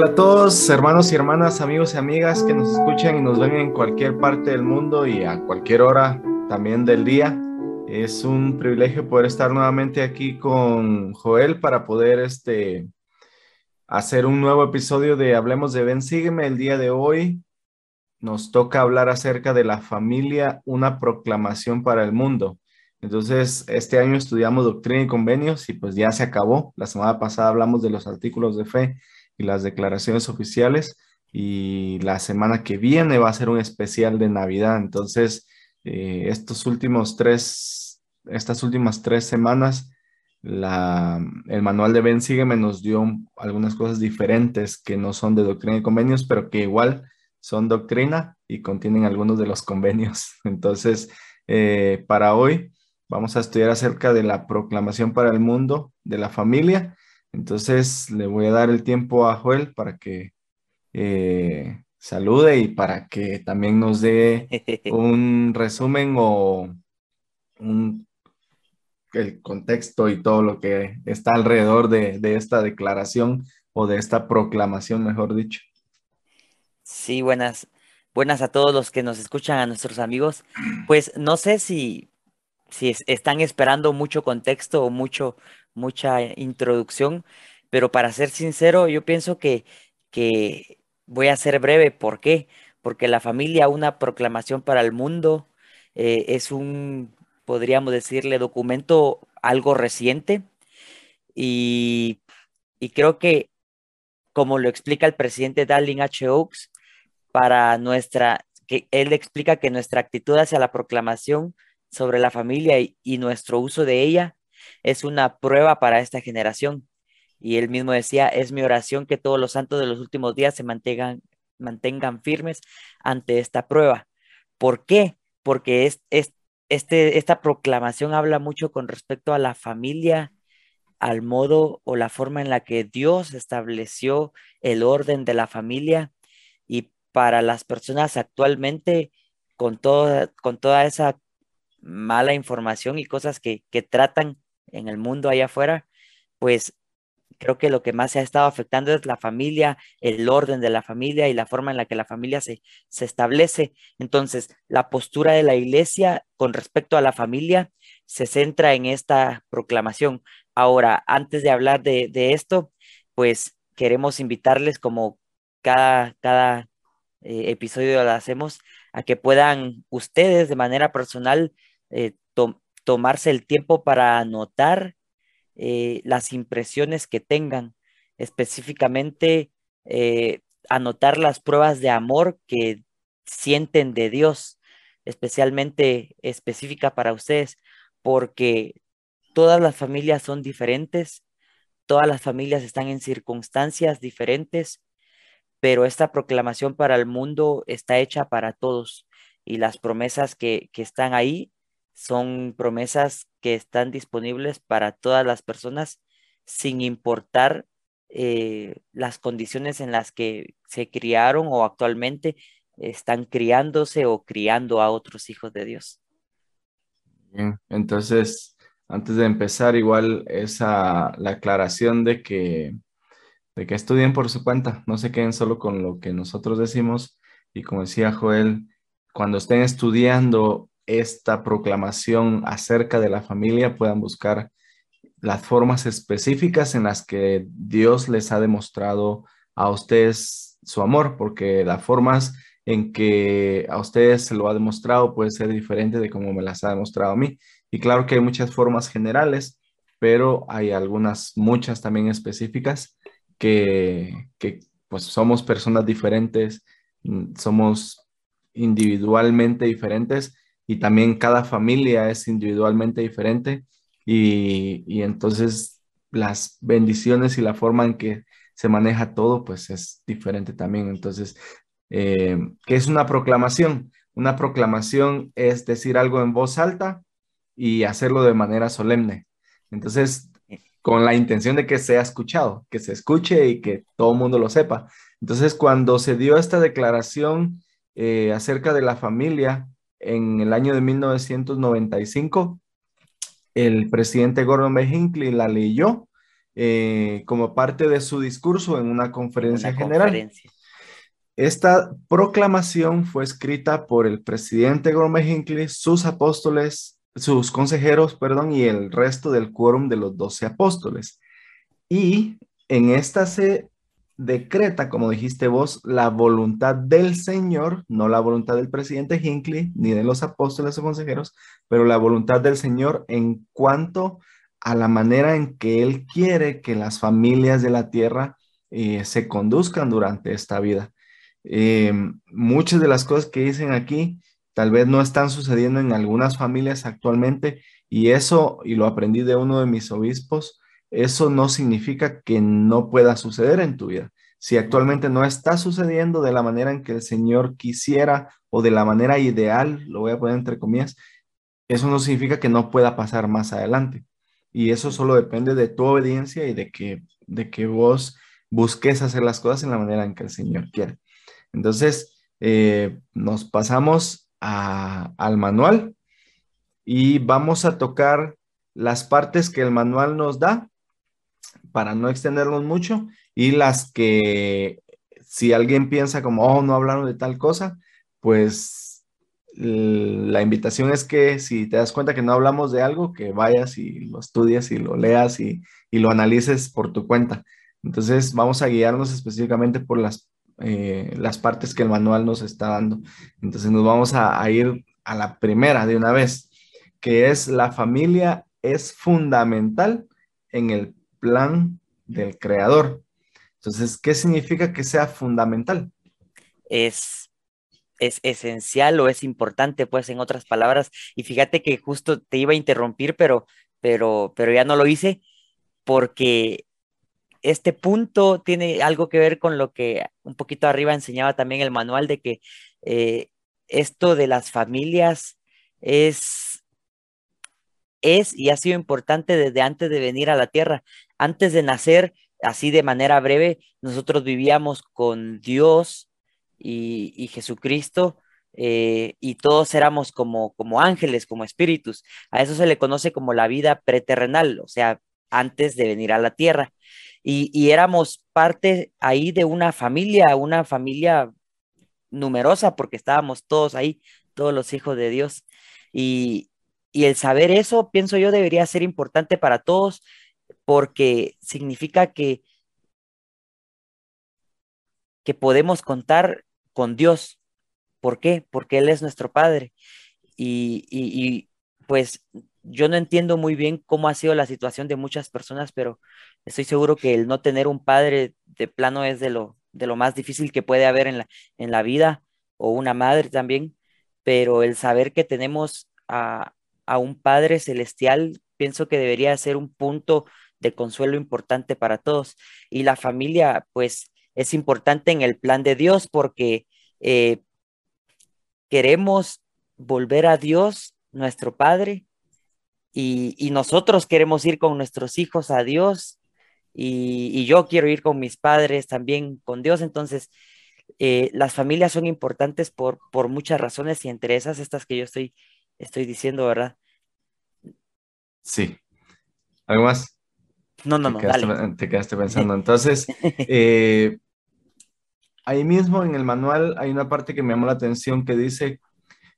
Hola a todos, hermanos y hermanas, amigos y amigas que nos escuchan y nos ven en cualquier parte del mundo y a cualquier hora también del día. Es un privilegio poder estar nuevamente aquí con Joel para poder este, hacer un nuevo episodio de Hablemos de Ven, sígueme. El día de hoy nos toca hablar acerca de la familia, una proclamación para el mundo. Entonces, este año estudiamos doctrina y convenios y pues ya se acabó. La semana pasada hablamos de los artículos de fe y las declaraciones oficiales y la semana que viene va a ser un especial de Navidad. Entonces, eh, estos últimos tres, estas últimas tres semanas, la, el manual de Ben Sígueme nos dio algunas cosas diferentes que no son de doctrina y convenios, pero que igual son doctrina y contienen algunos de los convenios. Entonces, eh, para hoy Vamos a estudiar acerca de la proclamación para el mundo de la familia. Entonces le voy a dar el tiempo a Joel para que eh, salude y para que también nos dé un resumen o el contexto y todo lo que está alrededor de, de esta declaración o de esta proclamación, mejor dicho. Sí, buenas, buenas a todos los que nos escuchan, a nuestros amigos. Pues no sé si si están esperando mucho contexto o mucho, mucha introducción, pero para ser sincero, yo pienso que, que voy a ser breve. ¿Por qué? Porque la familia, una proclamación para el mundo, eh, es un, podríamos decirle, documento algo reciente y, y creo que, como lo explica el presidente Darling H. Oaks, para nuestra, que él explica que nuestra actitud hacia la proclamación sobre la familia y, nuestro uso de ella es una prueba para esta generación. Y él mismo decía, es mi oración que todos los santos de los últimos días se mantengan, firmes ante esta prueba. ¿Por qué? Porque es, este, esta proclamación habla mucho con respecto a la familia, al modo o la forma en la que Dios estableció el orden de la familia y para las personas actualmente con, con toda esa mala información y cosas que, tratan en el mundo allá afuera, pues creo que lo que más se ha estado afectando es la familia, el orden de la familia y la forma en la que la familia se, se establece. Entonces, la postura de la iglesia con respecto a la familia se centra en esta proclamación. Ahora, antes de hablar de, esto, pues queremos invitarles como cada, cada eh, episodio lo hacemos a que puedan ustedes de manera personal eh, tomarse el tiempo para anotar eh, las impresiones que tengan, específicamente eh, anotar las pruebas de amor que sienten de Dios, especialmente específica para ustedes, porque todas las familias son diferentes, todas las familias están en circunstancias diferentes, pero esta proclamación para el mundo está hecha para todos y las promesas que, que están ahí son promesas que están disponibles para todas las personas sin importar eh, las condiciones en las que se criaron o actualmente están criándose o criando a otros hijos de Dios. Bien, entonces, antes de empezar, igual esa la aclaración de que, de que estudien por su cuenta, no se queden solo con lo que nosotros decimos y como decía Joel, cuando estén estudiando esta proclamación acerca de la familia puedan buscar las formas específicas en las que Dios les ha demostrado a ustedes su amor, porque las formas en que a ustedes se lo ha demostrado puede ser diferente de cómo me las ha demostrado a mí. Y claro que hay muchas formas generales, pero hay algunas, muchas también específicas que, que pues somos personas diferentes, mm, somos individualmente diferentes y también cada familia es individualmente diferente y, entonces las bendiciones y la forma en que se maneja todo pues es diferente también. Entonces, eh, ¿qué es una proclamación? Una proclamación es decir algo en voz alta y hacerlo de manera solemne. Entonces, con la intención de que sea escuchado, que se escuche y que todo el mundo lo sepa. Entonces, cuando se dio esta declaración eh, acerca de la familia, en el año de 1995, el presidente Gordon B. Hinckley la leyó eh, como parte de su discurso en una conferencia general. Esta proclamación fue escrita por el presidente Gorme Hinckley, sus apóstoles, sus consejeros, perdón, y el resto del quórum de los doce apóstoles. Y en esta se decreta, como dijiste vos, la voluntad del Señor, no la voluntad del presidente Hinckley ni de los apóstoles o consejeros, pero la voluntad del Señor en cuanto a la manera en que Él quiere que las familias de la tierra eh, se conduzcan durante esta vida. Eh, muchas de las cosas que dicen aquí tal vez no están sucediendo en algunas familias actualmente y eso, y lo aprendí de uno de mis obispos, eso no significa que no pueda suceder en tu vida. Si actualmente no está sucediendo de la manera en que el Señor quisiera o de la manera ideal, lo voy a poner entre comillas, eso no significa que no pueda pasar más adelante. Y eso solo depende de tu obediencia y de que, de que vos busques hacer las cosas en la manera en que el Señor quiere. Entonces, eh, nos pasamos al manual y vamos a tocar las partes que el manual nos da para no extendernos mucho y las que si alguien piensa como, oh, no hablaron de tal cosa, pues la invitación es que si te das cuenta que no hablamos de algo, que vayas y lo estudies y lo leas y, lo analices por tu cuenta. Entonces vamos a guiarnos específicamente por las, eh, las partes que el manual nos está dando. Entonces nos vamos a ir a la primera de una vez, que es la familia es fundamental en el plan del creador. Entonces, ¿qué significa que sea fundamental? Es, es esencial o es importante, pues, en otras palabras. Y fíjate que justo te iba a interrumpir, pero, pero, pero ya no lo hice porque este punto tiene algo que ver con lo que un poquito arriba enseñaba también el manual de que eh, esto de las familias es, es y ha sido importante desde antes de venir a la tierra antes de nacer, así de manera breve, nosotros vivíamos con Dios y, Jesucristo eh, y todos éramos como, como ángeles, como espíritus. A eso se le conoce como la vida preterrenal, o sea, antes de venir a la tierra. Y, éramos parte ahí de una familia, una familia numerosa, porque estábamos todos ahí, todos los hijos de Dios. Y, y el saber eso, pienso yo, debería ser importante para todos porque significa que, que podemos contar con Dios. ¿Por qué? Porque Él es nuestro Padre. Y, y, pues yo no entiendo muy bien cómo ha sido la situación de muchas personas, pero estoy seguro que el no tener un padre de plano es de lo, de lo más difícil que puede haber en la, en la vida, o una madre también, pero el saber que tenemos a, a un Padre celestial, pienso que debería ser un punto de consuelo importante para todos. Y la familia, pues, es importante en el plan de Dios porque eh, queremos volver a Dios, nuestro Padre, y, nosotros queremos ir con nuestros hijos a Dios, y, yo quiero ir con mis padres también con Dios. Entonces, eh, las familias son importantes por, por muchas razones y entre esas estas que yo estoy, estoy diciendo, ¿verdad? Sí. ¿Algo más? No, no, no. Te quedaste, te quedaste pensando. Entonces, eh, ahí mismo en el manual hay una parte que me llamó la atención que dice,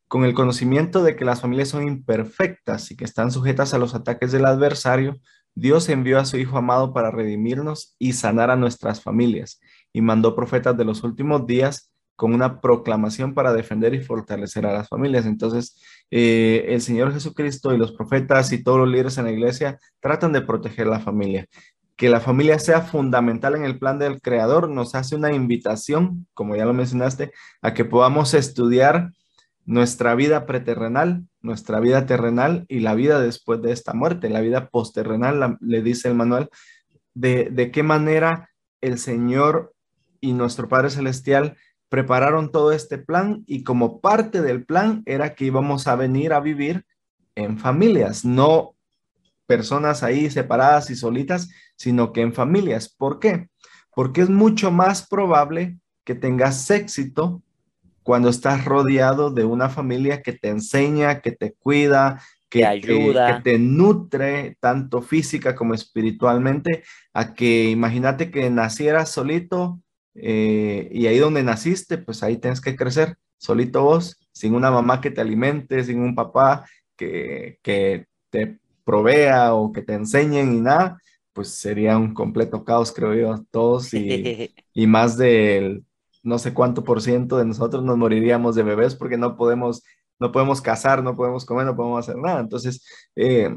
con el conocimiento de que las familias son imperfectas y que están sujetas a los ataques del adversario, Dios envió a su Hijo amado para redimirnos y sanar a nuestras familias y mandó profetas de los últimos días con una proclamación para defender y fortalecer a las familias. Entonces, eh, el Señor Jesucristo y los profetas y todos los líderes en la iglesia tratan de proteger la familia. Que la familia sea fundamental en el plan del Creador nos hace una invitación, como ya lo mencionaste, a que podamos estudiar nuestra vida preterrenal, nuestra vida terrenal y la vida después de esta muerte, la vida posterrenal, le dice el manual, de, de qué manera el Señor y nuestro Padre Celestial prepararon todo este plan y como parte del plan era que íbamos a venir a vivir en familias, no personas ahí separadas y solitas, sino que en familias. ¿Por qué? Porque es mucho más probable que tengas éxito cuando estás rodeado de una familia que te enseña, que te cuida, que, ayuda. que te nutre tanto física como espiritualmente, a que imagínate que nacieras solito eh, y ahí donde naciste, pues ahí tienes que crecer, solito vos, sin una mamá que te alimente, sin un papá que, que te provea o que te enseñen y nada, pues sería un completo caos, creo yo, todos y, y más del no sé cuánto por ciento de nosotros nos moriríamos de bebés porque no podemos, no podemos cazar, no podemos comer, no podemos hacer nada. Entonces, eh,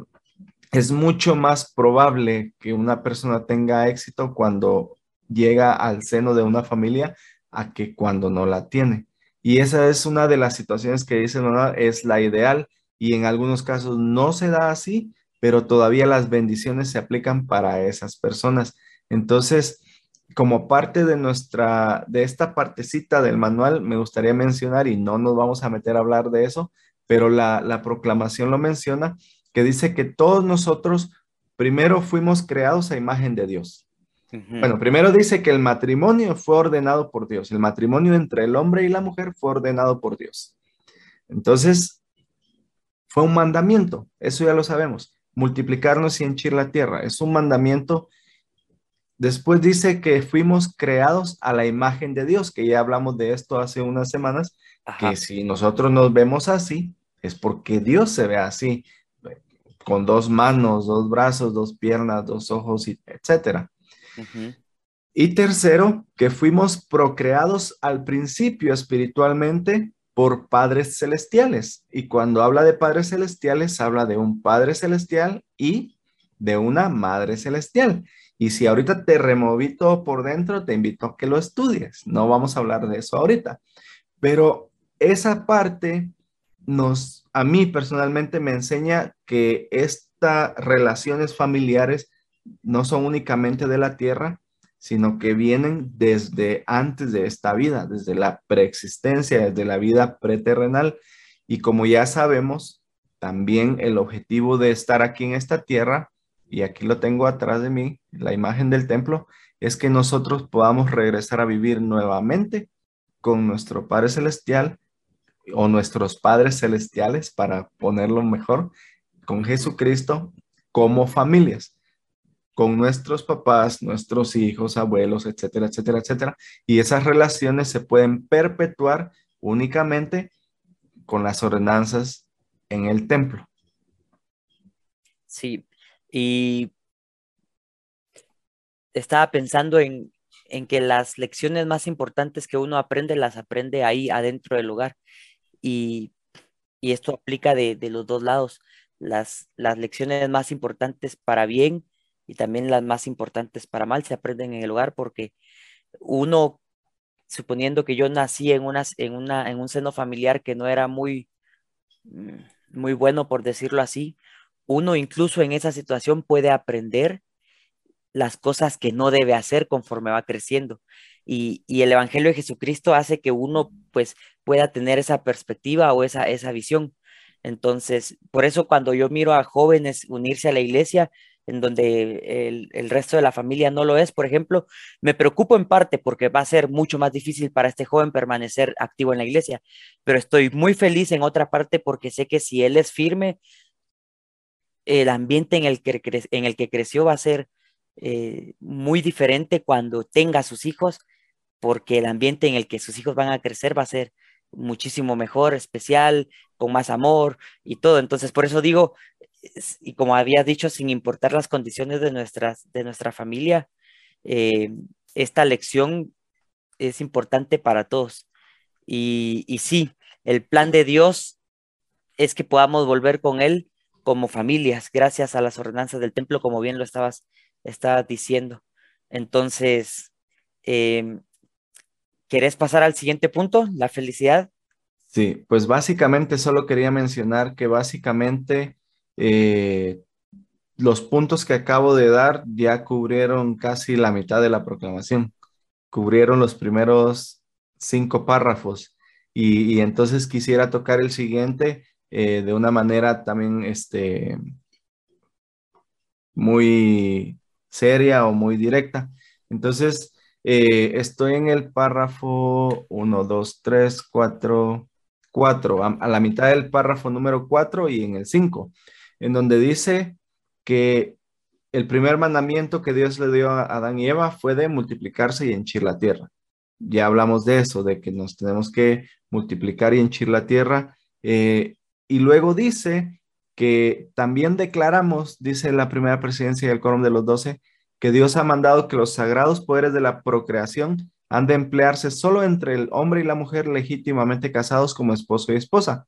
es mucho más probable que una persona tenga éxito cuando llega al seno de una familia a que cuando no la tiene. Y esa es una de las situaciones que dice Nona, es la ideal y en algunos casos no se da así, pero todavía las bendiciones se aplican para esas personas. Entonces, como parte de nuestra, de esta partecita del manual, me gustaría mencionar, y no nos vamos a meter a hablar de eso, pero la, la proclamación lo menciona, que dice que todos nosotros primero fuimos creados a imagen de Dios. Bueno, primero dice que el matrimonio fue ordenado por Dios, el matrimonio entre el hombre y la mujer fue ordenado por Dios. Entonces, fue un mandamiento, eso ya lo sabemos multiplicarnos y henchir la tierra. Es un mandamiento. Después dice que fuimos creados a la imagen de Dios, que ya hablamos de esto hace unas semanas, que si nosotros nos vemos así, es porque Dios se ve así, con dos manos, dos brazos, dos piernas, dos ojos, etcétera. Y tercero, que fuimos procreados al principio espiritualmente por padres celestiales. Y cuando habla de padres celestiales, habla de un padre celestial y de una madre celestial. Y si ahorita te removí todo por dentro, te invito a que lo estudies. No vamos a hablar de eso ahorita. Pero esa parte nos, a mí personalmente me enseña que estas relaciones familiares no son únicamente de la tierra, sino que vienen desde antes de esta vida, desde la preexistencia, desde la vida preterrenal. Y como ya sabemos, también el objetivo de estar aquí en esta tierra, y aquí lo tengo atrás de mí, la imagen del templo, es que nosotros podamos regresar a vivir nuevamente con nuestro Padre Celestial o nuestros padres celestiales, para ponerlo mejor, con Jesucristo como familias con nuestros papás, nuestros hijos, abuelos, etcétera, etcétera, etcétera. Y esas relaciones se pueden perpetuar únicamente con las ordenanzas en el templo. Sí, y estaba pensando en, que las lecciones más importantes que uno aprende las aprende ahí adentro del hogar. Y, esto aplica de, los dos lados. Las, las lecciones más importantes para bien y también las más importantes para mal se aprenden en el hogar porque uno, suponiendo que yo nací en, una, en, una, en un seno familiar que no era muy, mm, muy bueno, por decirlo así, uno incluso en esa situación puede aprender las cosas que no debe hacer conforme va creciendo. Y, y, el Evangelio de Jesucristo hace que uno pues pueda tener esa perspectiva o esa, esa visión. Entonces, por eso cuando yo miro a jóvenes unirse a la iglesia, en donde el, resto de la familia no lo es, por ejemplo, me preocupo en parte porque va a ser mucho más difícil para este joven permanecer activo en la iglesia, pero estoy muy feliz en otra parte porque sé que si él es firme, el ambiente en el que, en el que creció va a ser eh, muy diferente cuando tenga sus hijos, porque el ambiente en el que sus hijos van a crecer va a ser muchísimo mejor, especial, con más amor y todo. Entonces, por eso digo, y como había dicho, sin importar las condiciones de, nuestras, de nuestra familia, eh, esta lección es importante para todos. Y, y, sí, el plan de Dios es que podamos volver con Él como familias, gracias a las ordenanzas del templo, como bien lo estabas, diciendo. Entonces, eh, ¿querés pasar al siguiente punto, la felicidad? Sí, pues básicamente solo quería mencionar que básicamente eh, los puntos que acabo de dar ya cubrieron casi la mitad de la proclamación, cubrieron los primeros cinco párrafos. Y, entonces quisiera tocar el siguiente eh, de una manera también este, muy seria o muy directa. Entonces, eh, estoy en el párrafo 1, 2, 3, 4, 4, a, la mitad del párrafo número 4 y en el 5, en donde dice que el primer mandamiento que Dios le dio a Adán y Eva fue de multiplicarse y henchir la tierra. Ya hablamos de eso, de que nos tenemos que multiplicar y henchir la tierra. Eh, y luego dice que también declaramos, dice la primera presidencia del Quórum de los Doce, que Dios ha mandado que los sagrados poderes de la procreación han de emplearse solo entre el hombre y la mujer legítimamente casados como esposo y esposa.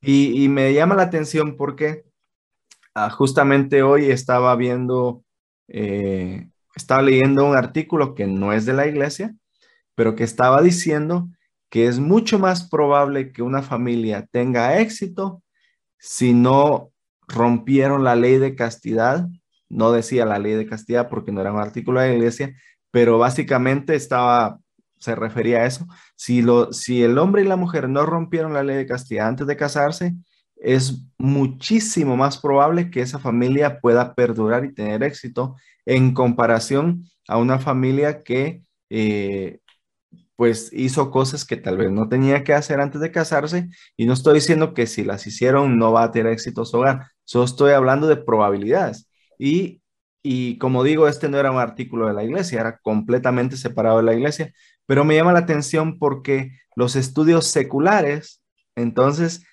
Y, me llama la atención porque ah, justamente hoy estaba viendo, eh, estaba leyendo un artículo que no es de la iglesia, pero que estaba diciendo que es mucho más probable que una familia tenga éxito si no rompieron la ley de castidad, no decía la ley de castidad porque no era un artículo de la iglesia, pero básicamente estaba, se refería a eso. Si, lo, si el hombre y la mujer no rompieron la ley de castidad antes de casarse, es muchísimo más probable que esa familia pueda perdurar y tener éxito en comparación a una familia que eh, pues hizo cosas que tal vez no tenía que hacer antes de casarse. Y no estoy diciendo que si las hicieron no va a tener éxito su hogar, solo estoy hablando de probabilidades. Y, y como digo, este no era un artículo de la iglesia, era completamente separado de la iglesia, pero me llama la atención porque los estudios seculares, entonces,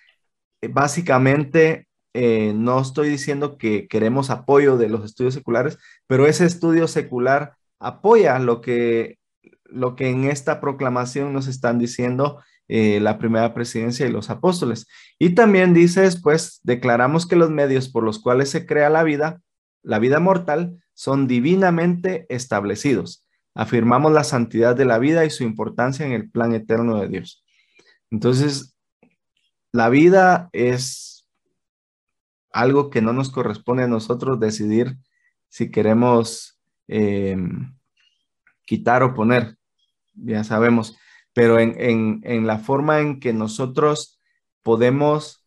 básicamente eh, no estoy diciendo que queremos apoyo de los estudios seculares, pero ese estudio secular apoya lo que lo que en esta proclamación nos están diciendo eh, la primera presidencia y los apóstoles. Y también dice después, declaramos que los medios por los cuales se crea la vida, la vida mortal, son divinamente establecidos. Afirmamos la santidad de la vida y su importancia en el plan eterno de Dios. Entonces, la vida es algo que no nos corresponde a nosotros decidir si queremos em, quitar o poner, ya sabemos, pero en, la forma en que nosotros podemos,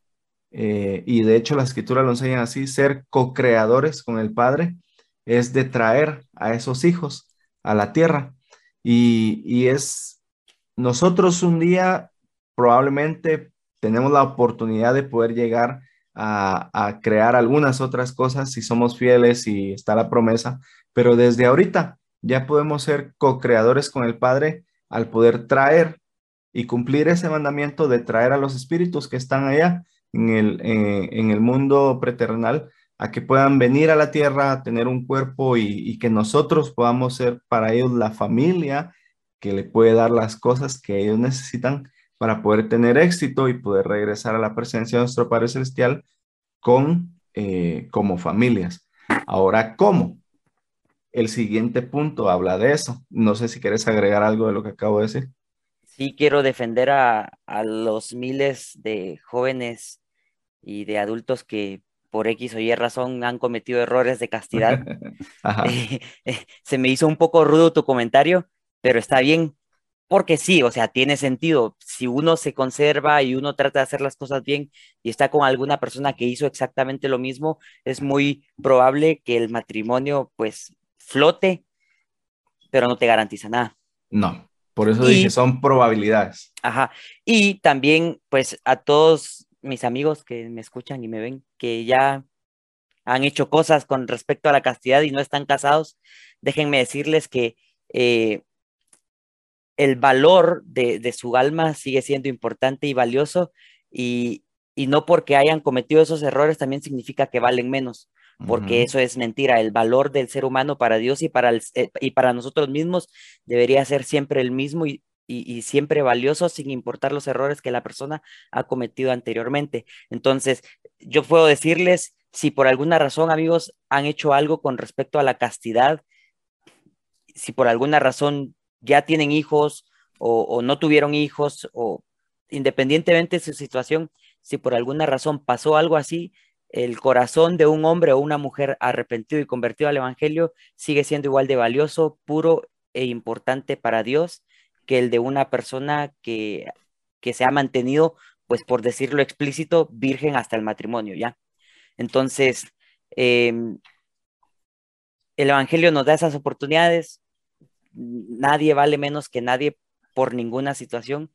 eh, y de hecho la escritura lo enseña así, ser co-creadores con el Padre, es de traer a esos hijos a la tierra. Y, y es, nosotros un día probablemente tenemos la oportunidad de poder llegar a, crear algunas otras cosas si somos fieles y está la promesa, pero desde ahorita ya podemos ser co-creadores con el Padre al poder traer y cumplir ese mandamiento de traer a los espíritus que están allá en el, eh, en el mundo preternal a que puedan venir a la tierra, a tener un cuerpo y, y, que nosotros podamos ser para ellos la familia que le puede dar las cosas que ellos necesitan para poder tener éxito y poder regresar a la presencia de nuestro Padre Celestial con, eh, como familias. Ahora, ¿cómo? el siguiente punto habla de eso. No sé si quieres agregar algo de lo que acabo de decir. Sí, quiero defender a, los miles de jóvenes y de adultos que por X o Y razón han cometido errores de castidad. Eh, eh, se me hizo un poco rudo tu comentario, pero está bien, porque sí, o sea, tiene sentido. Si uno se conserva y uno trata de hacer las cosas bien y está con alguna persona que hizo exactamente lo mismo, es muy probable que el matrimonio pues flote, pero no te garantiza nada. No, por eso dije, son probabilidades. Ajá. Y también, pues, a todos mis amigos que me escuchan y me ven, que ya han hecho cosas con respecto a la castidad y no están casados, déjenme decirles que eh, el valor de, su alma sigue siendo importante y valioso y, y no porque hayan cometido esos errores también significa que valen menos porque eso es mentira. El valor del ser humano para Dios y para, eh, y para nosotros mismos debería ser siempre el mismo y, y, siempre valioso sin importar los errores que la persona ha cometido anteriormente. Entonces, yo puedo decirles, si por alguna razón, amigos, han hecho algo con respecto a la castidad, si por alguna razón ya tienen hijos o, no tuvieron hijos o independientemente de su situación, si por alguna razón pasó algo así, el corazón de un hombre o una mujer arrepentido y convertido al Evangelio sigue siendo igual de valioso, puro e importante para Dios que el de una persona que, que se ha mantenido, pues por decirlo explícito, virgen hasta el matrimonio, ¿ya? Entonces, em, el Evangelio nos da esas oportunidades, nadie vale menos que nadie por ninguna situación,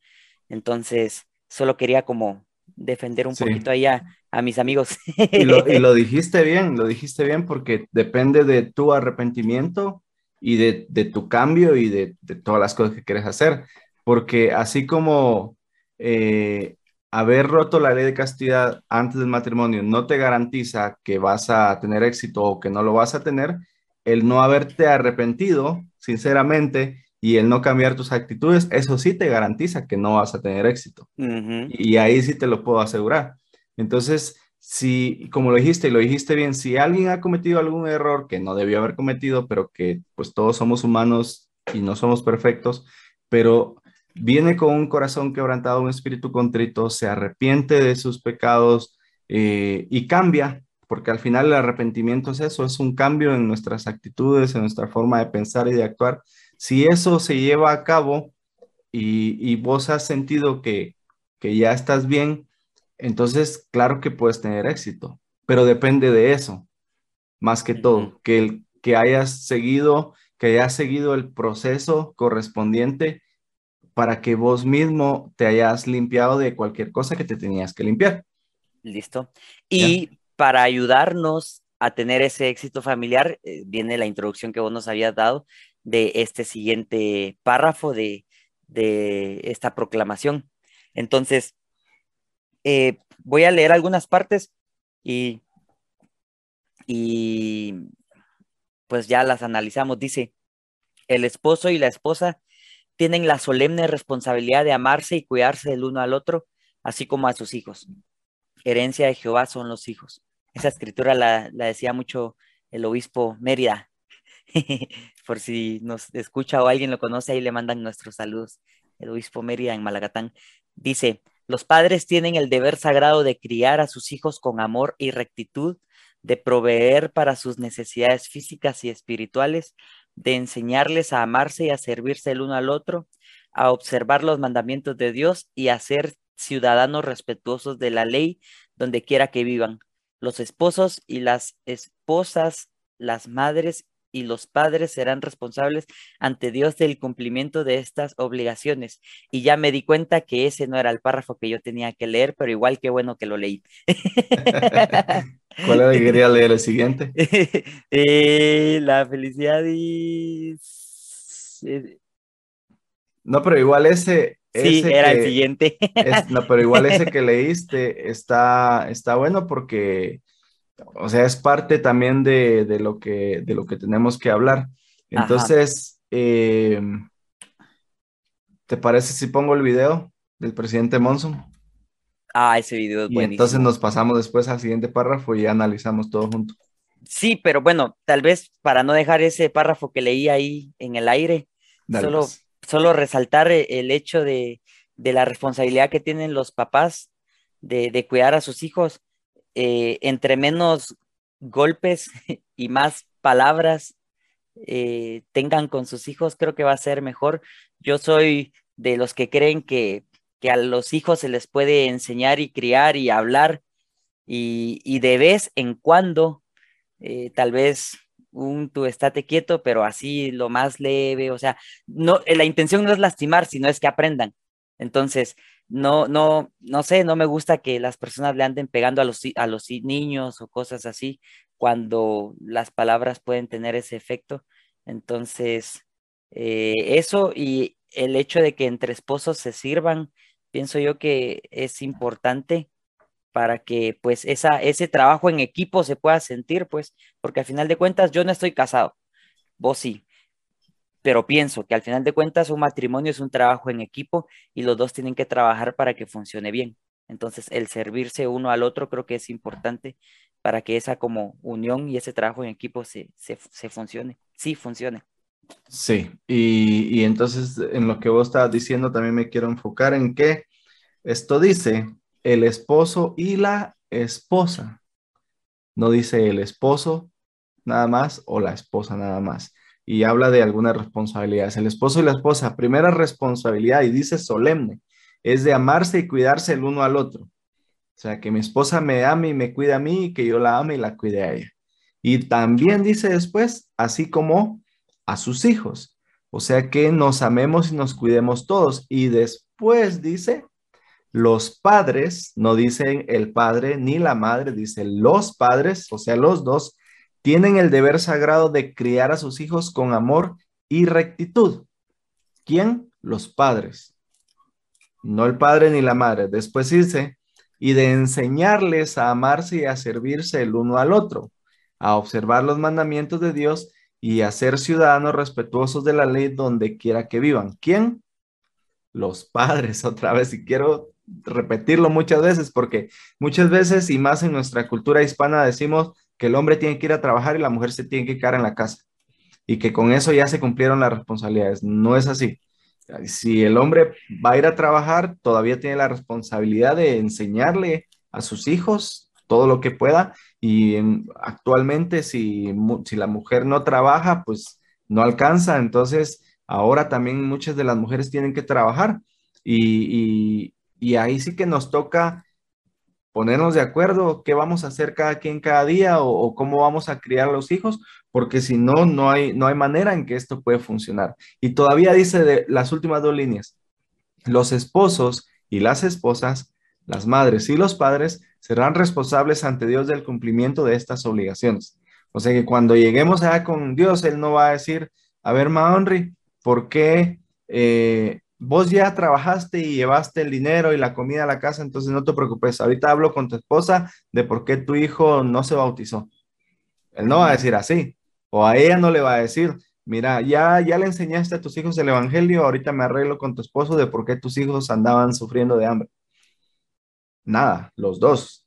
entonces solo quería como defender un poquito ahí a, mis amigos. Y lo, dijiste bien, lo dijiste bien porque depende de tu arrepentimiento y de, tu cambio y de, todas las cosas que quieres hacer. Porque así como eh, haber roto la ley de castidad antes del matrimonio no te garantiza que vas a tener éxito o que no lo vas a tener, el no haberte arrepentido, sinceramente, y el no cambiar tus actitudes, eso sí te garantiza que no vas a tener éxito. Y ahí sí te lo puedo asegurar. Entonces, si, como lo dijiste y lo dijiste bien, si alguien ha cometido algún error que no debió haber cometido, pero que pues todos somos humanos y no somos perfectos, pero viene con un corazón quebrantado, un espíritu contrito, se arrepiente de sus pecados eh, y cambia, porque al final el arrepentimiento es eso, es un cambio en nuestras actitudes, en nuestra forma de pensar y de actuar. Si eso se lleva a cabo y, vos has sentido que, ya estás bien, entonces claro que puedes tener éxito, pero depende de eso, más que todo, que, el, que hayas seguido, que hayas seguido el proceso correspondiente para que vos mismo te hayas limpiado de cualquier cosa que te tenías que limpiar. Listo. Y para ayudarnos a tener ese éxito familiar, eh, viene la introducción que vos nos habías dado de este siguiente párrafo de, esta proclamación. Entonces, eh, voy a leer algunas partes y, y pues ya las analizamos. Dice, el esposo y la esposa tienen la solemne responsabilidad de amarse y cuidarse del uno al otro, así como a sus hijos. Herencia de Jehová son los hijos. Esa escritura la, decía mucho el obispo Mérida. Por si nos escucha o alguien lo conoce, ahí le mandan nuestros saludos. El obispo Mérida en Malagatán. Dice, los padres tienen el deber sagrado de criar a sus hijos con amor y rectitud, de proveer para sus necesidades físicas y espirituales, de enseñarles a amarse y a servirse el uno al otro, a observar los mandamientos de Dios y a ser ciudadanos respetuosos de la ley donde quiera que vivan. Los esposos y las esposas, las madres y los padres serán responsables ante Dios del cumplimiento de estas obligaciones. Y ya me di cuenta que ese no era el párrafo que yo tenía que leer, pero igual que bueno que lo leí. ¿Cuál era que quería leer el siguiente? Eh, la felicidad y... No, pero igual ese... Sí, era el siguiente. no, pero igual ese que leíste está, está bueno porque, o sea, es parte también de, lo, que, de lo que tenemos que hablar. Entonces, eh, ¿te parece si pongo el video del presidente Monson? Ah, ese video es y entonces nos pasamos después al siguiente párrafo y analizamos todo junto. Sí, pero bueno, tal vez para no dejar ese párrafo que leí ahí en el aire, solo, pues. Solo resaltar e, el hecho de, la responsabilidad que tienen los papás de, cuidar a sus hijos. Eh, entre menos golpes y más palabras eh, tengan con sus hijos, creo que va a ser mejor. Yo soy de los que creen que que a los hijos se les puede enseñar y criar y hablar y, de vez en cuando, eh, tal vez un tú estate quieto, pero así lo más leve, o sea, no, eh, la intención no es lastimar, sino es que aprendan. Entonces, no, no, no sé, no me gusta que las personas le anden pegando a los, a los niños o cosas así, cuando las palabras pueden tener ese efecto. Entonces, eh, eso y el hecho de que entre esposos se sirvan pienso yo que es importante para que pues esa, ese trabajo en equipo se pueda sentir, pues, porque al final de cuentas yo no estoy casado, vos sí, pero pienso que al final de cuentas un matrimonio es un trabajo en equipo y los dos tienen que trabajar para que funcione bien. Entonces, el servirse uno al otro creo que es importante para que esa como unión y ese trabajo en equipo se, se, se funcione, sí funcione. Sí, y, entonces en lo que vos estabas diciendo también me quiero enfocar en que esto dice el esposo y la esposa. No dice el esposo nada más o la esposa nada más. Y habla de algunas responsabilidades. El esposo y la esposa, primera responsabilidad, y dice solemne, es de amarse y cuidarse el uno al otro. O sea, que mi esposa me ame y me cuide a mí y que yo la ame y la cuide a ella. Y también dice después, así como a sus hijos. O sea que nos amemos y nos cuidemos todos. Y después dice, los padres, no dicen el padre ni la madre, dice los padres, o sea, los dos, tienen el deber sagrado de criar a sus hijos con amor y rectitud. ¿Quién? Los padres. No el padre ni la madre. Después dice, y de enseñarles a amarse y a servirse el uno al otro, a observar los mandamientos de Dios y a ser ciudadanos respetuosos de la ley donde quiera que vivan. ¿Quién? Los padres, otra vez, y quiero repetirlo muchas veces porque muchas veces y más en nuestra cultura hispana decimos que el hombre tiene que ir a trabajar y la mujer se tiene que quedar en la casa y que con eso ya se cumplieron las responsabilidades. No es así. Si el hombre va a ir a trabajar, todavía tiene la responsabilidad de enseñarle a sus hijos todo lo que pueda y actualmente si, si la mujer no trabaja, pues no alcanza. Entonces, ahora también muchas de las mujeres tienen que trabajar y, y ahí sí que nos toca ponernos de acuerdo qué vamos a hacer cada quien cada día o, cómo vamos a criar a los hijos, porque si no, no hay, no hay manera en que esto puede funcionar. Y todavía dice de las últimas dos líneas, los esposos y las esposas, las madres y los padres serán responsables ante Dios del cumplimiento de estas obligaciones. O sea que cuando lleguemos allá con Dios, Él no va a decir, a ver, Maonri, ¿por qué eh, vos ya trabajaste y llevaste el dinero y la comida a la casa, entonces no te preocupes. Ahorita hablo con tu esposa de por qué tu hijo no se bautizó. Él no va a decir así, o a ella no le va a decir, mira, ya, ya le enseñaste a tus hijos el evangelio, ahorita me arreglo con tu esposo de por qué tus hijos andaban sufriendo de hambre. Nada, los dos.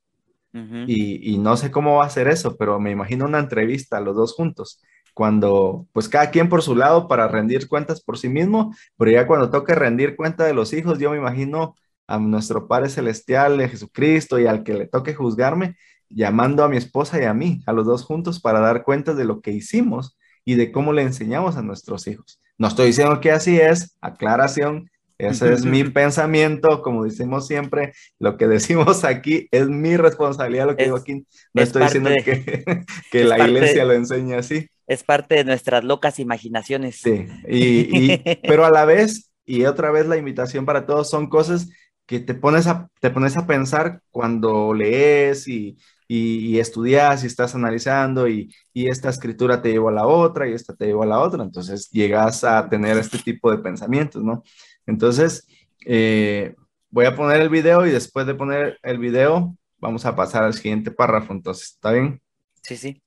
y, y no sé cómo va a ser eso, pero me imagino una entrevista, los dos juntos cuando, pues cada quien por su lado para rendir cuentas por sí mismo, pero ya cuando toque rendir cuenta de los hijos, yo me imagino a nuestro Padre Celestial de Jesucristo y al que le toque juzgarme, llamando a mi esposa y a mí, a los dos juntos, para dar cuenta de lo que hicimos y de cómo le enseñamos a nuestros hijos. No estoy diciendo que así es, aclaración, ese es mi pensamiento, como decimos siempre, lo que decimos aquí es mi responsabilidad, lo que digo aquí, no estoy diciendo que, que la iglesia lo enseñe así. Es parte de nuestras locas imaginaciones. Sí, y, pero a la vez, y otra vez la invitación para todos, son cosas que te pones a, te pones a pensar cuando lees y, y, estudias y estás analizando y, y, esta escritura te llevó a la otra y esta te llevó a la otra, entonces llegas a tener este tipo de pensamientos, ¿no? Entonces, eh, voy a poner el video y después de poner el video, vamos a pasar al siguiente párrafo. Entonces, ¿está bien? Sí, sí.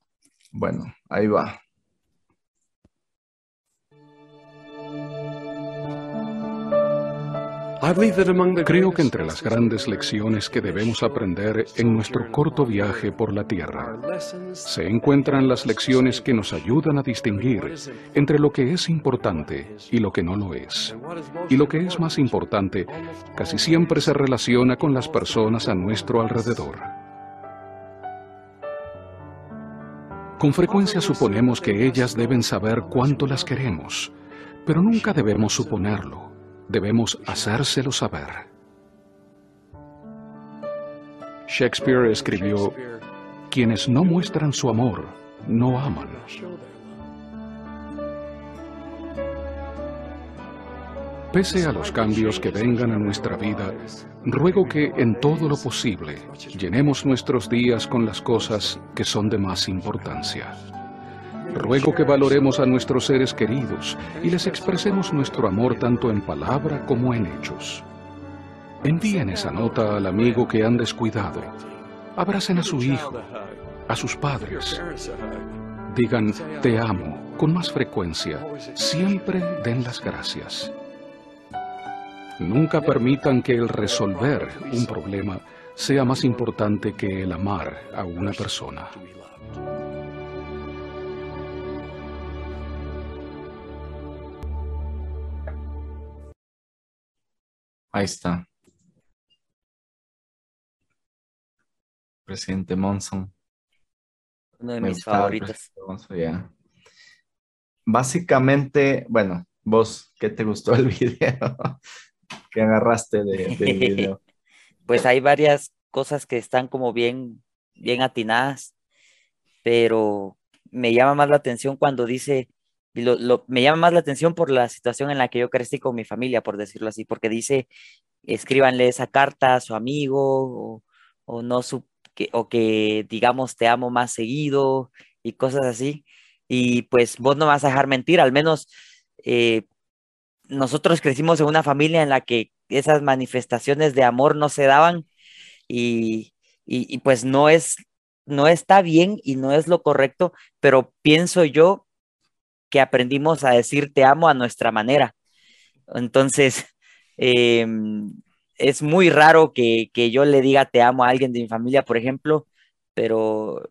Bueno, ahí va. Creo que entre las grandes lecciones que debemos aprender en nuestro corto viaje por la Tierra se encuentran las lecciones que nos ayudan a distinguir entre lo que es importante y lo que no lo es. Y lo que es más importante casi siempre se relaciona con las personas a nuestro alrededor. Con frecuencia suponemos que ellas deben saber cuánto las queremos, pero nunca debemos suponerlo debemos hacérselo saber. Shakespeare escribió, quienes no muestran su amor, no aman. Pese a los cambios que vengan a nuestra vida, ruego que en todo lo posible llenemos nuestros días con las cosas que son de más importancia. Ruego que valoremos a nuestros seres queridos y les expresemos nuestro amor tanto en palabra como en hechos. Envíen esa nota al amigo que han descuidado. Abracen a su hijo, a sus padres. Digan, te amo, con más frecuencia. Siempre den las gracias. Nunca permitan que el resolver un problema sea más importante que el amar a una persona. Ahí está. Presidente Monson. Uno de mis favoritos. Básicamente, bueno, vos, ¿qué te gustó el video? ¿Qué agarraste del video? pues hay varias cosas que están como bien, bien atinadas, pero me llama más la atención cuando dice, lo, me llama más la atención por la situación en la que yo crecí con mi familia, por decirlo así, porque dice escríbanle esa carta a su amigo o, no su, que, o que digamos te amo más seguido y cosas así. Y pues vos no vas a dejar mentir, al menos eh, nosotros crecimos en una familia en la que esas manifestaciones de amor no se daban y, y, pues no es, no está bien y no es lo correcto, pero pienso yo que aprendimos a decir te amo a nuestra manera. Entonces, em, es muy raro que, que, yo le diga te amo a alguien de mi familia, por ejemplo, pero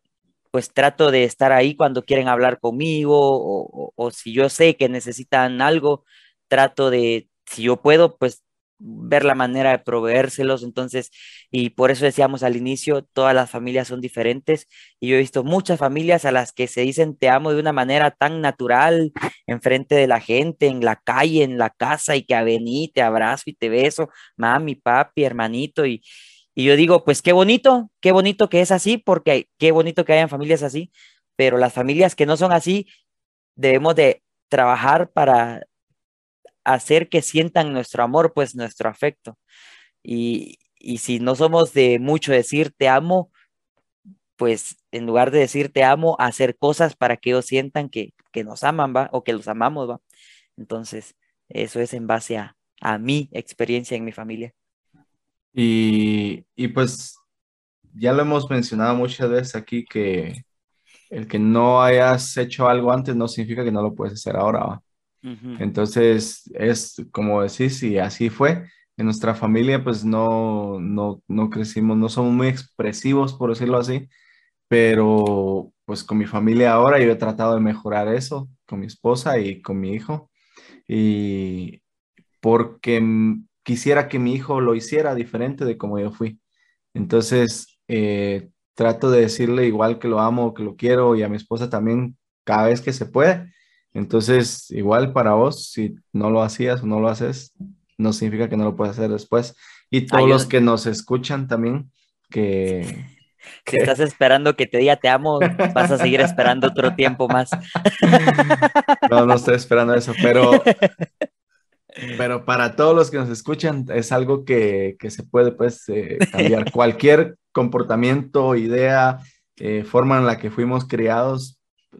pues trato de estar ahí cuando quieren hablar conmigo o, o si yo sé que necesitan algo, trato de, si yo puedo, pues ver la manera de proveérselos, entonces, y por eso decíamos al inicio, todas las familias son diferentes, y yo he visto muchas familias a las que se dicen te amo de una manera tan natural, enfrente de la gente, en la calle, en la casa, y que a vení, te abrazo y te beso, mami, papi, hermanito, y, y yo digo, pues qué bonito, qué bonito que es así, porque qué bonito que hayan familias así, pero las familias que no son así, debemos de trabajar para hacer que sientan nuestro amor, pues nuestro afecto. Y, si no somos de mucho decir te amo, pues en lugar de decir te amo, hacer cosas para que ellos sientan que, nos aman, ¿va? O que los amamos, ¿va? Entonces, eso es en base a, a mi experiencia en mi familia. Y, y, pues ya lo hemos mencionado muchas veces aquí que el que no hayas hecho algo antes no significa que no lo puedes hacer ahora. ¿va? Entonces, es como decís, y así fue. En nuestra familia, pues no, no, no crecimos, no somos muy expresivos, por decirlo así, pero pues con mi familia ahora yo he tratado de mejorar eso, con mi esposa y con mi hijo, y porque quisiera que mi hijo lo hiciera diferente de como yo fui. Entonces, eh, trato de decirle igual que lo amo, que lo quiero, y a mi esposa también cada vez que se puede entonces, igual para vos, si no lo hacías o no lo haces, no significa que no lo puedes hacer después. Y todos los que nos escuchan también, que, Si estás esperando que te diga te amo, vas a seguir esperando otro tiempo más. No, no estoy esperando eso, pero, pero para todos los que nos escuchan es algo que, se puede pues eh, cambiar. Cualquier comportamiento, idea, eh, forma en la que fuimos criados,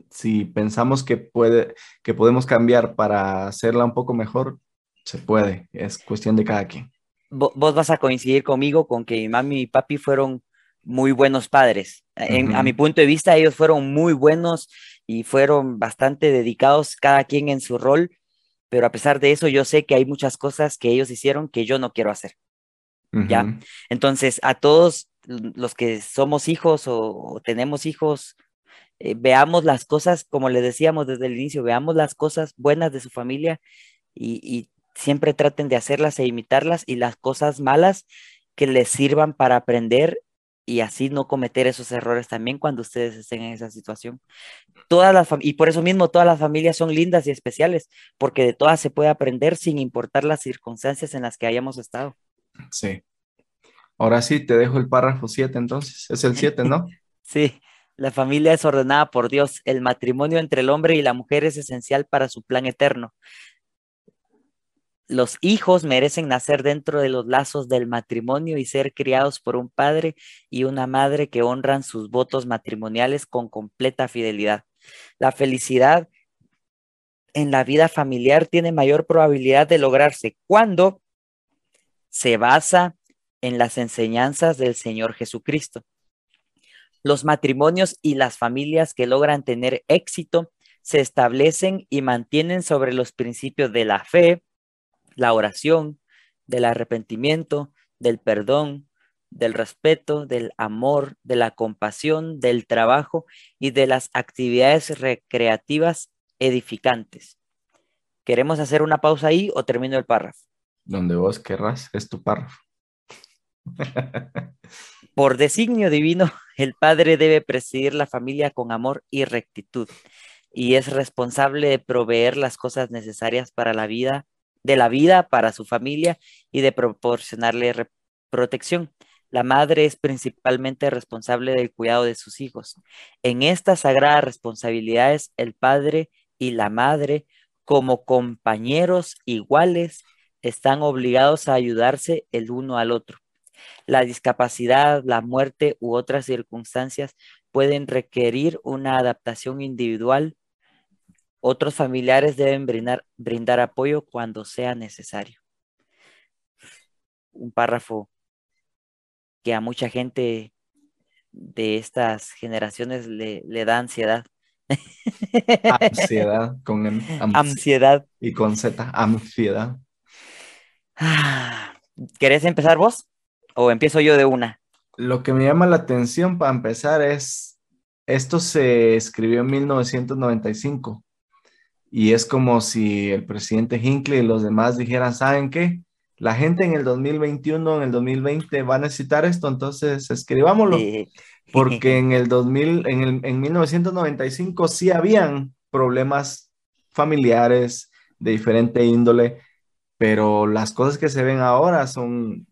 si pensamos que, puede, que podemos cambiar para hacerla un poco mejor, se puede, es cuestión de cada quien. Vos vas a coincidir conmigo con que mi mami y papi fueron muy buenos padres. A mi punto de vista, ellos fueron muy buenos y fueron bastante dedicados, cada quien en su rol, pero a pesar de eso, yo sé que hay muchas cosas que ellos hicieron que yo no quiero hacer. ¿Ya? Entonces, a todos los que somos hijos o tenemos hijos eh, veamos las cosas, como le decíamos desde el inicio, veamos las cosas buenas de su familia y, siempre traten de hacerlas e imitarlas y las cosas malas que les sirvan para aprender y así no cometer esos errores también cuando ustedes estén en esa situación. Todas las y por eso mismo todas las familias son lindas y especiales, porque de todas se puede aprender sin importar las circunstancias en las que hayamos estado. Sí. Ahora sí, te dejo el párrafo 7 entonces. Es el 7, ¿no? sí. La familia es ordenada por Dios. El matrimonio entre el hombre y la mujer es esencial para su plan eterno. Los hijos merecen nacer dentro de los lazos del matrimonio y ser criados por un padre y una madre que honran sus votos matrimoniales con completa fidelidad. La felicidad en la vida familiar tiene mayor probabilidad de lograrse cuando se basa en las enseñanzas del Señor Jesucristo. Los matrimonios y las familias que logran tener éxito se establecen y mantienen sobre los principios de la fe, la oración, del arrepentimiento, del perdón, del respeto, del amor, de la compasión, del trabajo y de las actividades recreativas edificantes. ¿Queremos hacer una pausa ahí o termino el párrafo? Donde vos querrás, es tu párrafo. Por designio divino, el padre debe presidir la familia con amor y rectitud y es responsable de proveer las cosas necesarias para la vida, de la vida para su familia y de proporcionarle protección. La madre es principalmente responsable del cuidado de sus hijos. En estas sagradas responsabilidades, el padre y la madre, como compañeros iguales, están obligados a ayudarse el uno al otro. La discapacidad, la muerte u otras circunstancias pueden requerir una adaptación individual. Otros familiares deben brindar, brindar apoyo cuando sea necesario. Un párrafo que a mucha gente de estas generaciones le, le da ansiedad. Ansiedad con em, ansiedad. Y con Z, ansiedad. ¿Querés empezar vos? ¿O empiezo yo de una? Lo que me llama la atención para empezar es, esto se escribió en 1995 y es como si el presidente Hinckley y los demás dijeran, ¿saben qué? La gente en el 2021, en el 2020 va a necesitar esto, entonces escribámoslo. Porque en el 2000, en, el, en 1995 sí habían problemas familiares de diferente índole, pero las cosas que se ven ahora son,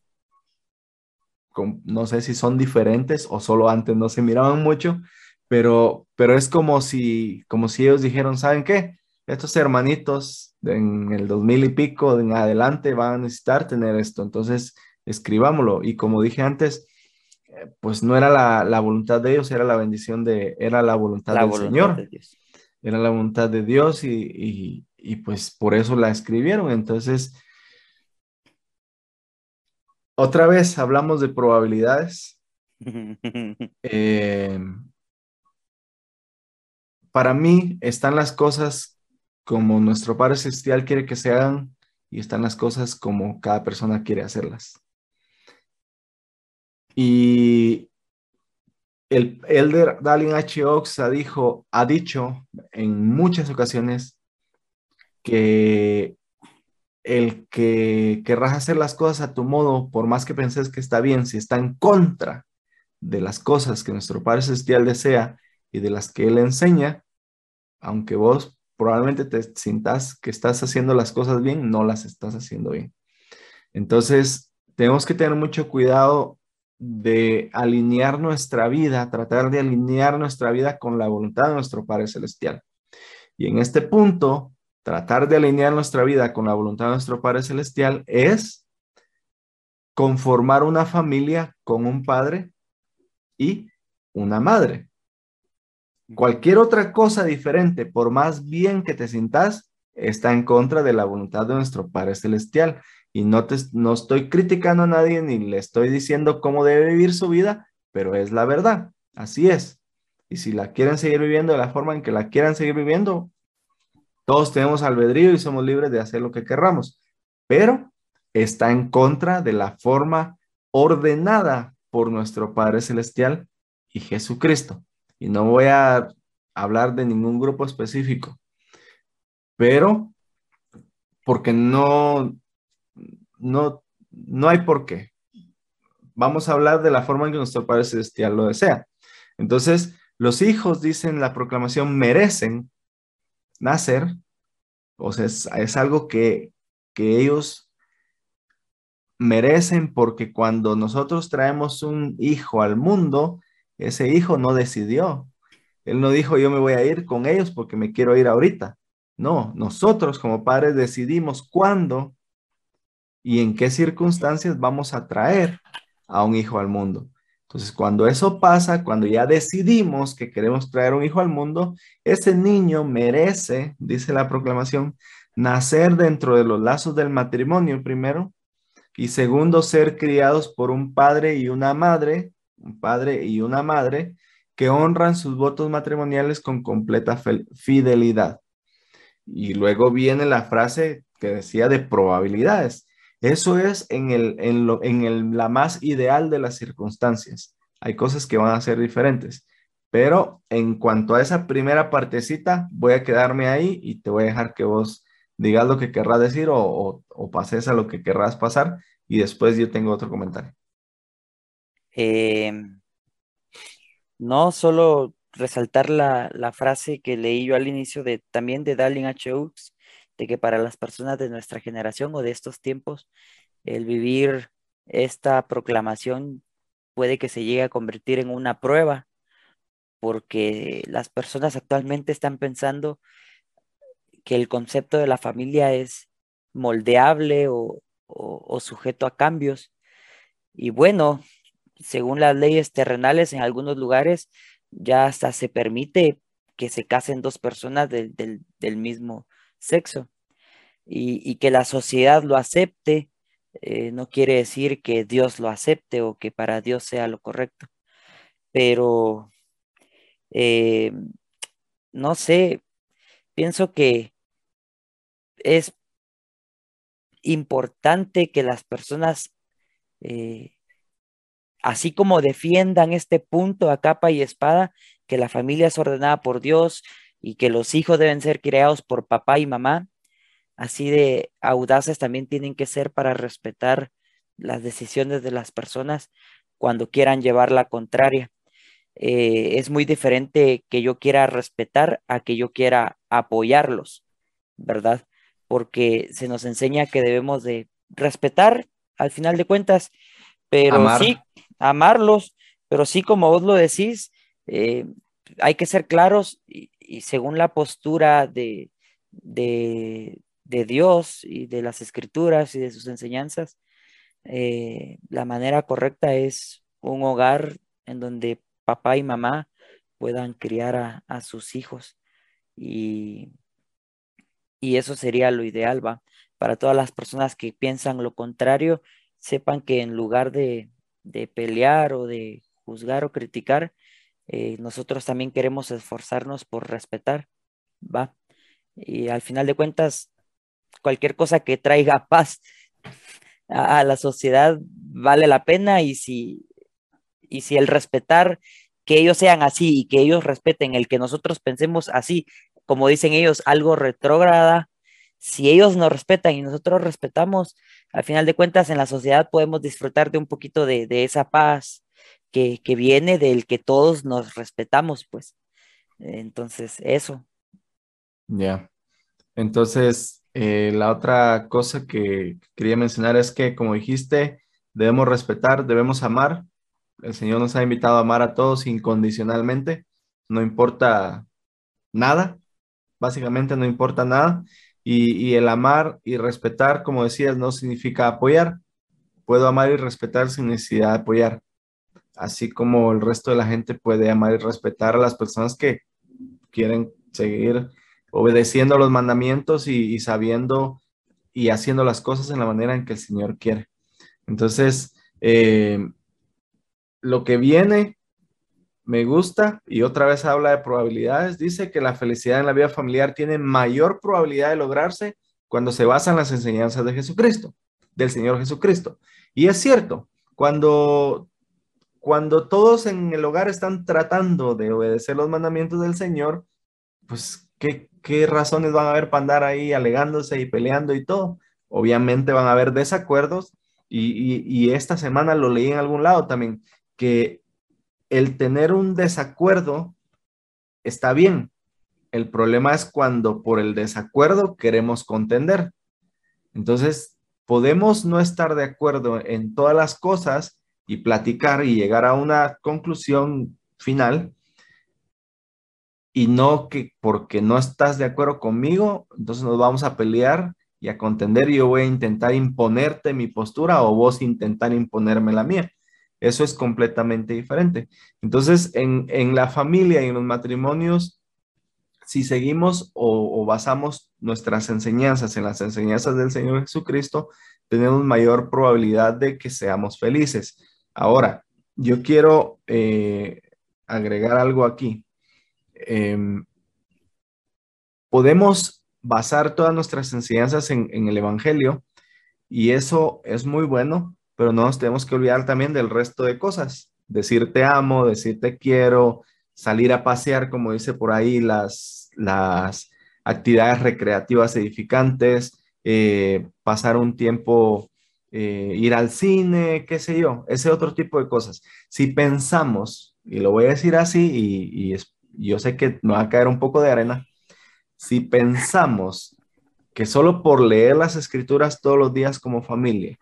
no sé si son diferentes o solo antes no se miraban mucho, pero, pero es como si, como si ellos dijeron, ¿saben qué? Estos hermanitos en el 2000 y pico en adelante van a necesitar tener esto, entonces escribámoslo. Y como dije antes, pues no era la, voluntad de ellos, era la bendición de, era la voluntad del Señor. era la voluntad de Dios y, pues por eso la escribieron. Entonces, otra vez hablamos de probabilidades. Eh, para mí están las cosas como nuestro Padre Celestial quiere que se hagan y están las cosas como cada persona quiere hacerlas. Y el elder Dalin H. Oxa dijo, ha dicho en muchas ocasiones que el que querrás hacer las cosas a tu modo, por más que penses que está bien, si está en contra de las cosas que nuestro Padre Celestial desea y de las que Él enseña, aunque vos probablemente te sientas que estás haciendo las cosas bien, no las estás haciendo bien. Entonces, tenemos que tener mucho cuidado de alinear nuestra vida, tratar de alinear nuestra vida con la voluntad de nuestro Padre Celestial. Y en este punto, tratar de alinear nuestra vida con la voluntad de nuestro Padre Celestial es conformar una familia con un padre y una madre. Cualquier otra cosa diferente, por más bien que te sintas, está en contra de la voluntad de nuestro Padre Celestial y no, te, no estoy criticando a nadie ni le estoy diciendo cómo debe vivir su vida, pero es la verdad, así es. Y si la quieren seguir viviendo de la forma en que la quieran seguir viviendo, todos tenemos albedrío y somos libres de hacer lo que querramos, pero está en contra de la forma ordenada por nuestro Padre Celestial y Jesucristo. Y no voy a hablar de ningún grupo específico, pero porque no, no, no hay por qué. Vamos a hablar de la forma en que nuestro Padre Celestial lo desea. Entonces, los hijos, dicen la proclamación, merecen nacer. O sea, es, algo que, que ellos merecen porque cuando nosotros traemos un hijo al mundo, ese hijo no decidió. Él no dijo, yo me voy a ir con ellos porque me quiero ir ahorita. No, nosotros como padres decidimos cuándo y en qué circunstancias vamos a traer a un hijo al mundo. Entonces, cuando eso pasa, cuando ya decidimos que queremos traer un hijo al mundo, ese niño merece, dice la proclamación, nacer dentro de los lazos del matrimonio primero y segundo, ser criados por un padre y una madre, un padre y una madre que honran sus votos matrimoniales con completa fidelidad. Y luego viene la frase que decía de probabilidades. Eso es en, el, en, lo, en el, la más ideal de las circunstancias. Hay cosas que van a ser diferentes. Pero en cuanto a esa primera partecita, voy a quedarme ahí y te voy a dejar que vos digas lo que querrás decir o, o, pases a lo que querrás pasar y después yo tengo otro comentario. Em, no, solo resaltar la, la, frase que leí yo al inicio de también de Darling H. Oaks, de que para las personas de nuestra generación o de estos tiempos, el vivir esta proclamación puede que se llegue a convertir en una prueba, porque las personas actualmente están pensando que el concepto de la familia es moldeable o, sujeto a cambios. Y bueno, según las leyes terrenales, en algunos lugares ya hasta se permite que se casen dos personas del, mismo sexo. Y, que la sociedad lo acepte eh, no quiere decir que Dios lo acepte o que para Dios sea lo correcto. Pero, eh, no sé, pienso que es importante que las personas, eh, así como defiendan este punto a capa y espada, que la familia es ordenada por Dios y que los hijos deben ser criados por papá y mamá, así de audaces también tienen que ser para respetar las decisiones de las personas cuando quieran llevar la contraria. Eh, es muy diferente que yo quiera respetar a que yo quiera apoyarlos, ¿verdad? Porque se nos enseña que debemos de respetar al final de cuentas, pero sí, amarlos, pero sí como vos lo decís, eh, hay que ser claros y, según la postura de, de, Dios y de las escrituras y de sus enseñanzas, eh, la manera correcta es un hogar en donde papá y mamá puedan criar a, sus hijos. Y, y, eso sería lo ideal, ¿va? Para todas las personas que piensan lo contrario, sepan que en lugar de, pelear o de juzgar o criticar, eh, nosotros también queremos esforzarnos por respetar, ¿va? Y al final de cuentas, cualquier cosa que traiga paz a, a la sociedad vale la pena y si y si el respetar que ellos sean así y que ellos respeten el que nosotros pensemos así, como dicen ellos, algo retrógrada, si ellos nos respetan y nosotros respetamos, al final de cuentas en la sociedad podemos disfrutar de un poquito de, esa paz que, viene del que todos nos respetamos, pues. Entonces, eso. Ya. Entonces, eh, la otra cosa que quería mencionar es que, como dijiste, debemos respetar, debemos amar, el Señor nos ha invitado a amar a todos incondicionalmente, no importa nada, básicamente no importa nada. Y, el amar y respetar, como decías, no significa apoyar. Puedo amar y respetar sin necesidad de apoyar. Así como el resto de la gente puede amar y respetar a las personas que quieren seguir obedeciendo los mandamientos y, sabiendo y haciendo las cosas en la manera en que el Señor quiere. Entonces, eh, lo que viene me gusta y otra vez habla de probabilidades. Dice que la felicidad en la vida familiar tiene mayor probabilidad de lograrse cuando se basa en las enseñanzas de Jesucristo, del Señor Jesucristo. Y es cierto, cuando, cuando todos en el hogar están tratando de obedecer los mandamientos del Señor, pues, ¿qué, razones van a haber para andar ahí alegándose y peleando y todo? Obviamente van a haber desacuerdos y, y esta semana lo leí en algún lado también que el tener un desacuerdo está bien. El problema es cuando por el desacuerdo queremos contender. Entonces, podemos no estar de acuerdo en todas las cosas y platicar y llegar a una conclusión final y no que porque no estás de acuerdo conmigo, entonces nos vamos a pelear y a contender y yo voy a intentar imponerte mi postura o vos intentar imponerme la mía. Eso es completamente diferente. Entonces, en, la familia y en los matrimonios, si seguimos o, basamos nuestras enseñanzas en las enseñanzas del Señor Jesucristo, tenemos mayor probabilidad de que seamos felices. Ahora, yo quiero eh, agregar algo aquí. Em, podemos basar todas nuestras enseñanzas en, el Evangelio y eso es muy bueno, pero no nos tenemos que olvidar también del resto de cosas. Decir te amo, decir te quiero, salir a pasear, como dice por ahí, las, las actividades recreativas edificantes, eh, pasar un tiempo, eh, ir al cine, qué sé yo, ese otro tipo de cosas. Si pensamos, y lo voy a decir así, y, yo sé que me va a caer un poco de arena, si pensamos que solo por leer las escrituras todos los días como familia,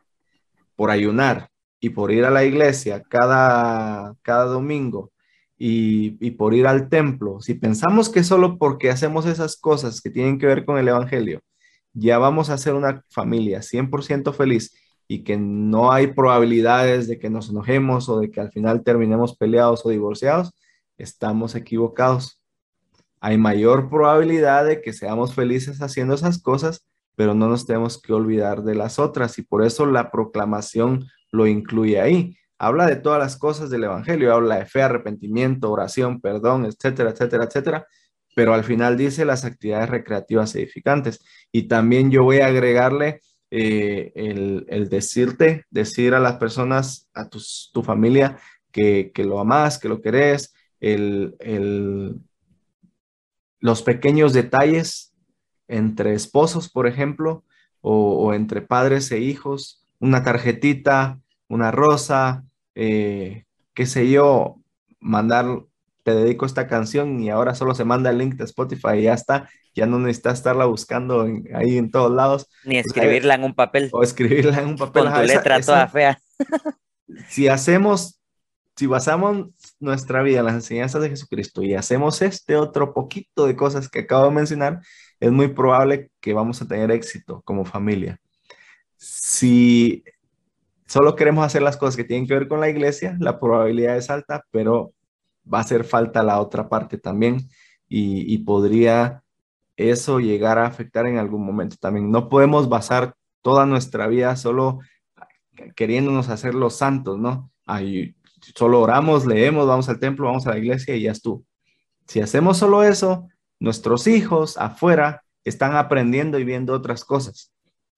por ayunar y por ir a la iglesia cada, cada domingo y, y, por ir al templo, si pensamos que solo porque hacemos esas cosas que tienen que ver con el Evangelio, ya vamos a ser una familia 100% feliz y que no hay probabilidades de que nos enojemos o de que al final terminemos peleados o divorciados, estamos equivocados. Hay mayor probabilidad de que seamos felices haciendo esas cosas, pero no nos tenemos que olvidar de las otras y por eso la proclamación lo incluye ahí. Habla de todas las cosas del Evangelio, habla de fe, arrepentimiento, oración, perdón, etcétera, etcétera, etcétera, pero al final dice las actividades recreativas edificantes. Y también yo voy a agregarle eh, el, decirte, decir a las personas, a tu familia, que, lo amas, que lo querés, el, los pequeños detalles entre esposos, por ejemplo, o, entre padres e hijos, una tarjetita, una rosa, eh, qué sé yo, mandar, te dedico esta canción y ahora solo se manda el link de Spotify y ya está, ya no necesitas estarla buscando ahí en todos lados. Ni escribirla en un papel. O escribirla en un papel. Con tu letra toda fea. Si hacemos, si basamos nuestra vida en las enseñanzas de Jesucristo y hacemos este otro poquito de cosas que acabo de mencionar, es muy probable que vamos a tener éxito como familia. Si solo queremos hacer las cosas que tienen que ver con la iglesia, la probabilidad es alta, pero va a hacer falta la otra parte también y, podría eso llegar a afectar en algún momento también. No podemos basar toda nuestra vida solo queriéndonos hacer los santos, ¿no? Ahí, solo oramos, leemos, vamos al templo, vamos a la iglesia y ya es tú. Si hacemos solo eso, nuestros hijos afuera están aprendiendo y viendo otras cosas.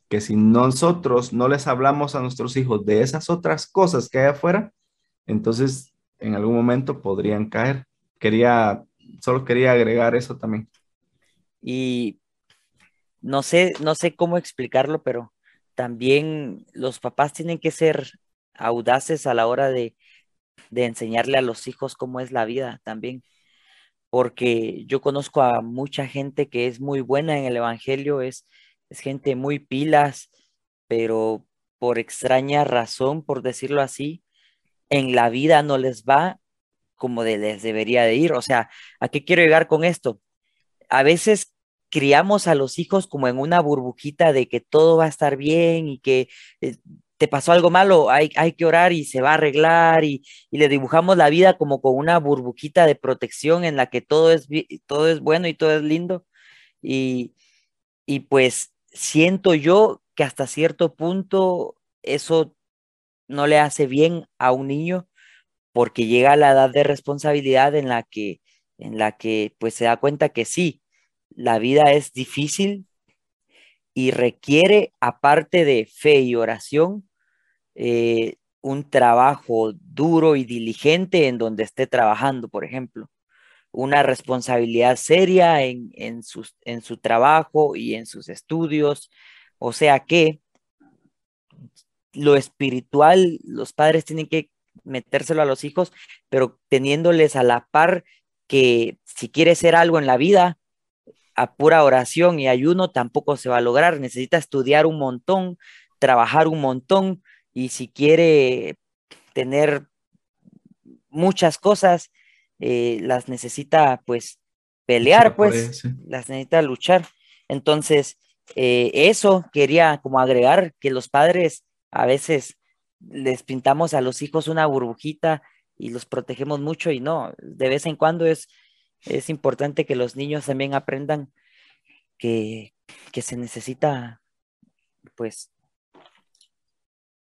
Que si nosotros no les hablamos a nuestros hijos de esas otras cosas que hay afuera, entonces en algún momento podrían caer. Quería, solo quería agregar eso también. Y no sé, no sé cómo explicarlo, pero también los papás tienen que ser audaces a la hora de, de enseñarle a los hijos cómo es la vida también porque yo conozco a mucha gente que es muy buena en el Evangelio, es, es gente muy pilas, pero por extraña razón, por decirlo así, en la vida no les va como de, les debería de ir. O sea, ¿a qué quiero llegar con esto? A veces criamos a los hijos como en una burbujita de que todo va a estar bien y que eh, te pasó algo malo, hay, hay que orar y se va a arreglar y, le dibujamos la vida como con una burbujita de protección en la que todo es, todo es bueno y todo es lindo. Y, y pues siento yo que hasta cierto punto eso no le hace bien a un niño porque llega a la edad de responsabilidad en la que, en la que pues se da cuenta que sí, la vida es difícil y requiere, aparte de fe y oración, eh, un trabajo duro y diligente en donde esté trabajando, por ejemplo, una responsabilidad seria en, en, en su trabajo y en sus estudios, o sea que lo espiritual, los padres tienen que metérselo a los hijos, pero teniéndoles a la par que si quiere ser algo en la vida, a pura oración y ayuno tampoco se va a lograr. Necesita estudiar un montón, trabajar un montón, y si quiere tener muchas cosas, eh, las necesita pues pelear, pues, las necesita luchar. Entonces, eh, eso quería como agregar que los padres a veces les pintamos a los hijos una burbujita y los protegemos mucho y no, de vez en cuando es, es importante que los niños también aprendan que, que se necesita pues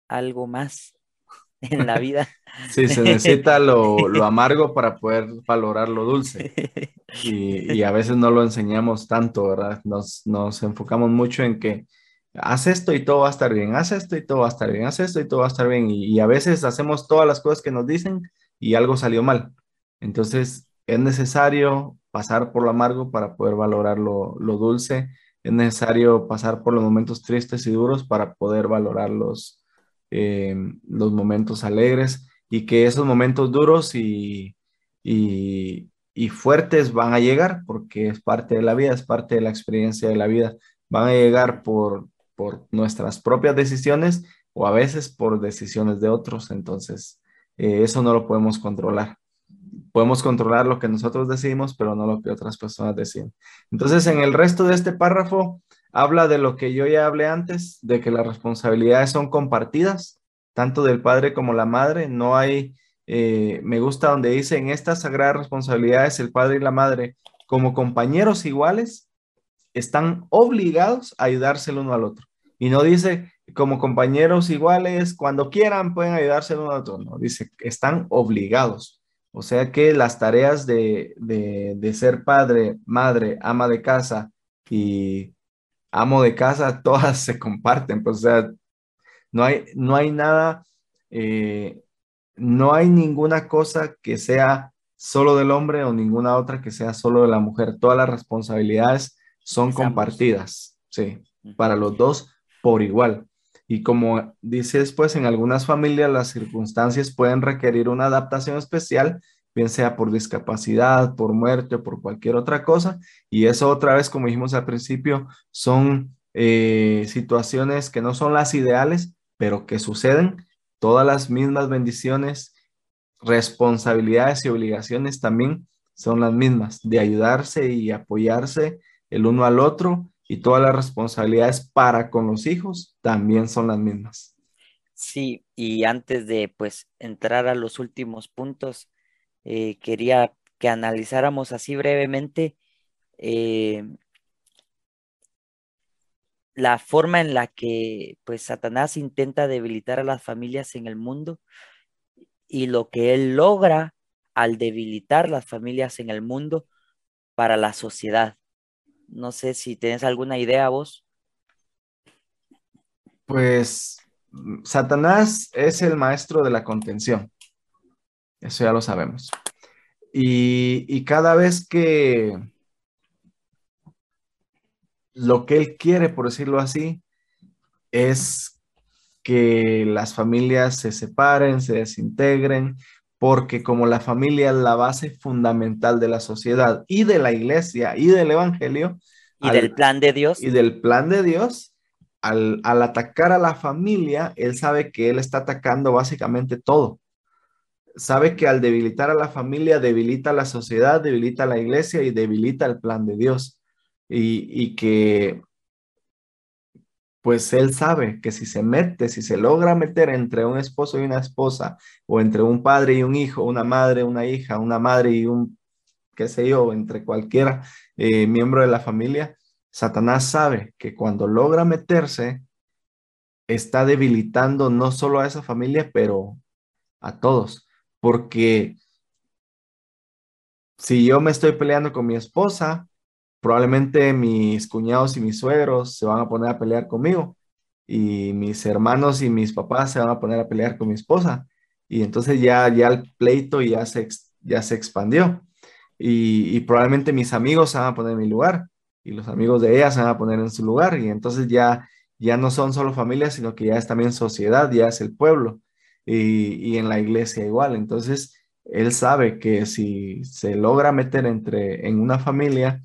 algo más en la vida. Sí, se necesita lo, amargo para poder valorar lo dulce. Y, a veces no lo enseñamos tanto, ¿verdad? Nos, enfocamos mucho en que haz esto y todo va a estar bien, haz esto y todo va a estar bien, haz esto y todo va a estar bien. Y, a veces hacemos todas las cosas que nos dicen y algo salió mal. Entonces es necesario pasar por lo amargo para poder valorar lo, dulce. Es necesario pasar por los momentos tristes y duros para poder valorar los, eh, los momentos alegres y que esos momentos duros y, y, fuertes van a llegar porque es parte de la vida, es parte de la experiencia de la vida. Van a llegar por, por nuestras propias decisiones o a veces por decisiones de otros. Entonces, eh, eso no lo podemos controlar. Podemos controlar lo que nosotros decidimos, pero no lo que otras personas deciden. Entonces, en el resto de este párrafo, habla de lo que yo ya hablé antes, de que las responsabilidades son compartidas, tanto del padre como la madre. No hay, eh, me gusta donde dice, en estas sagradas responsabilidades el padre y la madre, como compañeros iguales, están obligados a ayudarse el uno al otro. Y no dice, como compañeros iguales, cuando quieran pueden ayudarse el uno al otro. No, dice, están obligados. O sea que las tareas de, de ser padre, madre, ama de casa y amo de casa, todas se comparten, pues, o sea, no hay, no hay nada, eh, no hay ninguna cosa que sea solo del hombre o ninguna otra que sea solo de la mujer. Todas las responsabilidades son compartidas, sí, para los dos por igual. Y como dice después, en algunas familias las circunstancias pueden requerir una adaptación especial bien sea por discapacidad, por muerte o por cualquier otra cosa. Y eso otra vez, como dijimos al principio, son eh, situaciones que no son las ideales, pero que suceden. Todas las mismas bendiciones, responsabilidades y obligaciones también son las mismas, de ayudarse y apoyarse el uno al otro y todas las responsabilidades para con los hijos también son las mismas. Sí, y antes de pues entrar a los últimos puntos, eh, quería que analizáramos así brevemente eh, la forma en la que pues Satanás intenta debilitar a las familias en el mundo y lo que él logra al debilitar las familias en el mundo para la sociedad. No sé si tienes alguna idea vos. Pues Satanás es el maestro de la contención. Eso ya lo sabemos. Y, cada vez que lo que él quiere, por decirlo así, es que las familias se separen, se desintegren, porque como la familia es la base fundamental de la sociedad y de la iglesia y del evangelio. Y del plan de Dios. Y del plan de Dios, al, al atacar a la familia, él sabe que él está atacando básicamente todo sabe que al debilitar a la familia, debilita a la sociedad, debilita a la iglesia y debilita el plan de Dios. Y, que, pues él sabe que si se mete, si se logra meter entre un esposo y una esposa, o entre un padre y un hijo, una madre, una hija, una madre y un, qué sé yo, entre cualquiera eh, miembro de la familia, Satanás sabe que cuando logra meterse, está debilitando no solo a esa familia, pero a todos. Porque si yo me estoy peleando con mi esposa, probablemente mis cuñados y mis suegros se van a poner a pelear conmigo y mis hermanos y mis papás se van a poner a pelear con mi esposa. Y entonces ya, ya el pleito ya se, ya se expandió. Y, probablemente mis amigos se van a poner en mi lugar y los amigos de ella se van a poner en su lugar. Y entonces ya, ya no son solo familias, sino que ya es también sociedad, ya es el pueblo. Y, en la iglesia igual. Entonces, él sabe que si se logra meter entre, en una familia,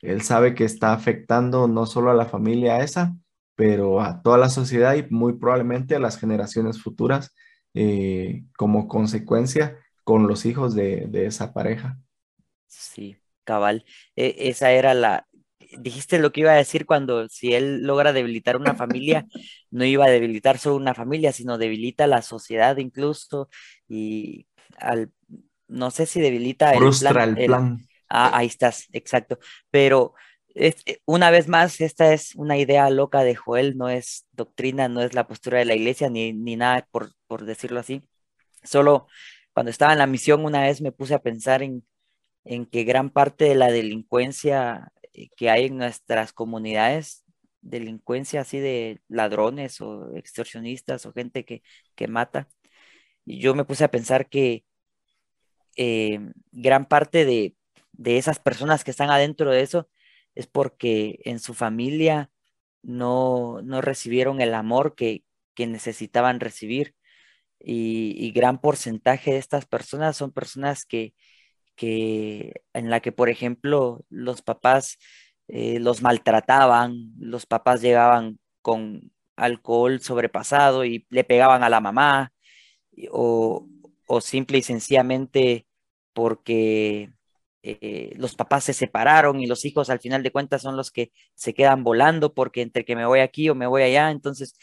él sabe que está afectando no solo a la familia esa, pero a toda la sociedad y muy probablemente a las generaciones futuras eh, como consecuencia con los hijos de, de esa pareja. Sí, cabal. E, esa era la, dijiste lo que iba a decir cuando si él logra debilitar una familia, no iba a debilitar solo una familia, sino debilita la sociedad incluso y al, no sé si debilita el plan. El plan. Ah, ahí estás, exacto. Pero eh, una vez más, esta es una idea loca de Joel, no es doctrina, no es la postura de la iglesia, ni, ni nada por, por decirlo así. Solo cuando estaba en la misión una vez me puse a pensar en, en que gran parte de la delincuencia eh, que hay en nuestras comunidades, delincuencia así de ladrones o extorsionistas o gente que, mata. Y yo me puse a pensar que eh, gran parte de, esas personas que están adentro de eso es porque en su familia no, recibieron el amor que, necesitaban recibir. Y, gran porcentaje de estas personas son personas que, que en la que, por ejemplo, los papás eh, los maltrataban, los papás llegaban con alcohol sobrepasado y le pegaban a la mamá, o, simple y sencillamente porque eh, los papás se separaron y los hijos al final de cuentas son los que se quedan volando porque entre que me voy aquí o me voy allá, entonces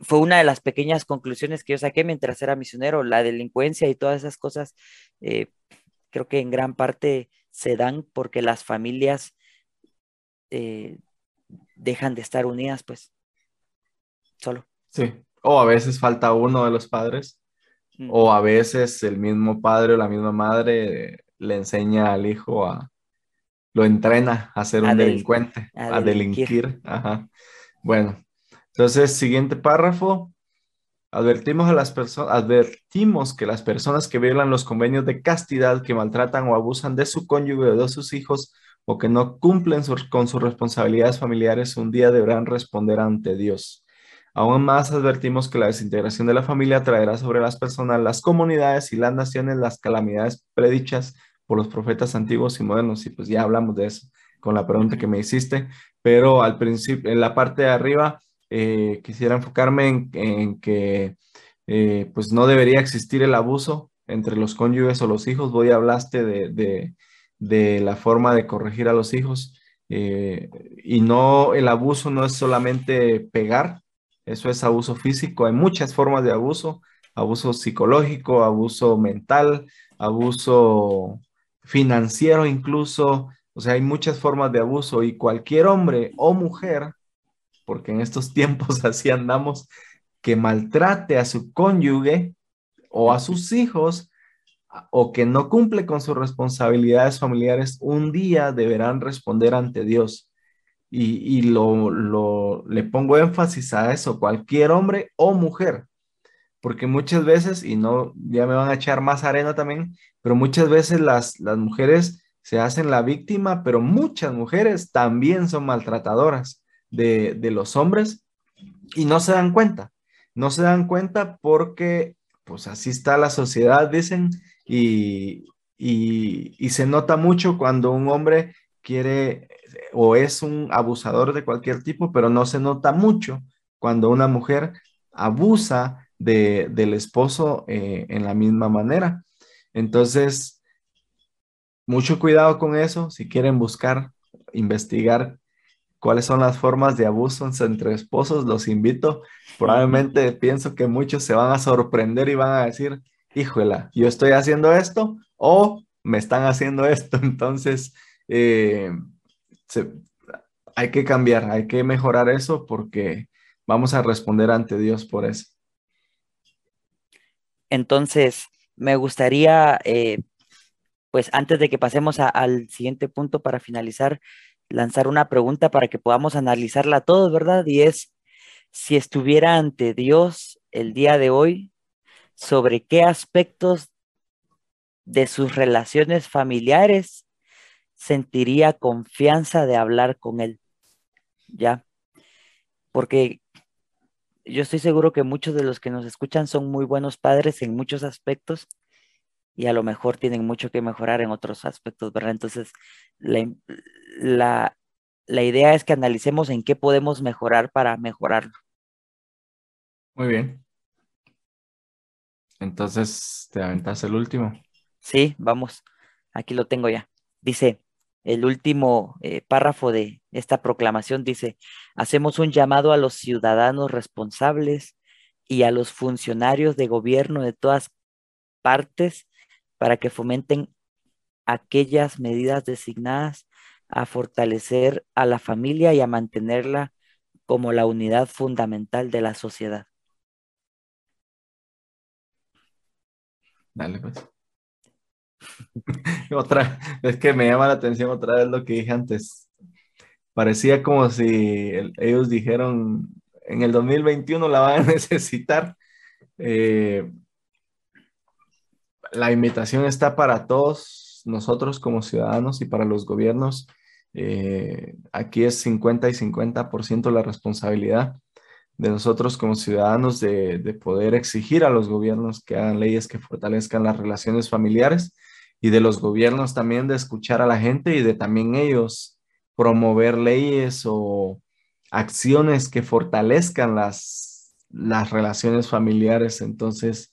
fue una de las pequeñas conclusiones que yo saqué mientras era misionero, la delincuencia y todas esas cosas, eh, creo que en gran parte se dan porque las familias eh, dejan de estar unidas, pues, solo. Sí, o a veces falta uno de los padres, mm. o a veces el mismo padre o la misma madre le enseña al hijo a, lo entrena a ser un delincuente, a, delinquir. Ajá. Bueno, entonces, siguiente párrafo. Advertimos, a las personas, advertimos que las personas que violan los convenios de castidad, que maltratan o abusan de su cónyuge o de sus hijos, o que no cumplen con sus responsabilidades familiares, un día deberán responder ante Dios. Aún más advertimos que la desintegración de la familia traerá sobre las personas, las comunidades y las naciones las calamidades predichas por los profetas antiguos y modernos. Y pues ya hablamos de eso con la pregunta que me hiciste, pero al principio, en la parte de arriba, eh, quisiera enfocarme en, que eh, pues no debería existir el abuso entre los cónyuges o los hijos. Voy hablaste de, de, la forma de corregir a los hijos. Eh, y no, el abuso no es solamente pegar, eso es abuso físico. Hay muchas formas de abuso, abuso psicológico, abuso mental, abuso financiero incluso. O sea, hay muchas formas de abuso y cualquier hombre o mujer porque en estos tiempos así andamos, que maltrate a su cónyuge o a sus hijos o que no cumple con sus responsabilidades familiares, un día deberán responder ante Dios. Y, lo, lo, le pongo énfasis a eso, cualquier hombre o mujer, porque muchas veces, y no, ya me van a echar más arena también, pero muchas veces las, las mujeres se hacen la víctima, pero muchas mujeres también son maltratadoras de, los hombres y no se dan cuenta. No se dan cuenta porque pues así está la sociedad, dicen, y, y, se nota mucho cuando un hombre quiere o es un abusador de cualquier tipo, pero no se nota mucho cuando una mujer abusa de, del esposo eh, en la misma manera. Entonces, mucho cuidado con eso. Si quieren buscar, investigar cuáles son las formas de abuso entre esposos, los invito. Probablemente pienso que muchos se van a sorprender y van a decir, híjola, yo estoy haciendo esto o me están haciendo esto. Entonces, eh, hay que cambiar, hay que mejorar eso porque vamos a responder ante Dios por eso. Entonces, me gustaría, eh, pues antes de que pasemos al siguiente punto para finalizar, lanzar una pregunta para que podamos analizarla todos, ¿verdad? Y es, si estuviera ante Dios el día de hoy, ¿sobre qué aspectos de sus relaciones familiares sentiría confianza de hablar con Él? ¿Ya? Porque yo estoy seguro que muchos de los que nos escuchan son muy buenos padres en muchos aspectos y a lo mejor tienen mucho que mejorar en otros aspectos, ¿verdad? Entonces, la, idea es que analicemos en qué podemos mejorar para mejorarlo. Muy bien. Entonces, ¿te aventas el último? Sí, vamos. Aquí lo tengo ya. Dice, el último eh, párrafo de esta proclamación dice, hacemos un llamado a los ciudadanos responsables y a los funcionarios de gobierno de todas partes para que fomenten aquellas medidas designadas a fortalecer a la familia y a mantenerla como la unidad fundamental de la sociedad. Dale, pues. otra, es que me llama la atención otra vez lo que dije antes. Parecía como si ellos dijeron, en el 2021 la van a necesitar. Eh, la invitación está para todos nosotros como ciudadanos y para los gobiernos. Eh, aquí es 50 y 50% la responsabilidad de nosotros como ciudadanos de, poder exigir a los gobiernos que hagan leyes que fortalezcan las relaciones familiares y de los gobiernos también de escuchar a la gente y de también ellos promover leyes o acciones que fortalezcan las, las relaciones familiares. Entonces,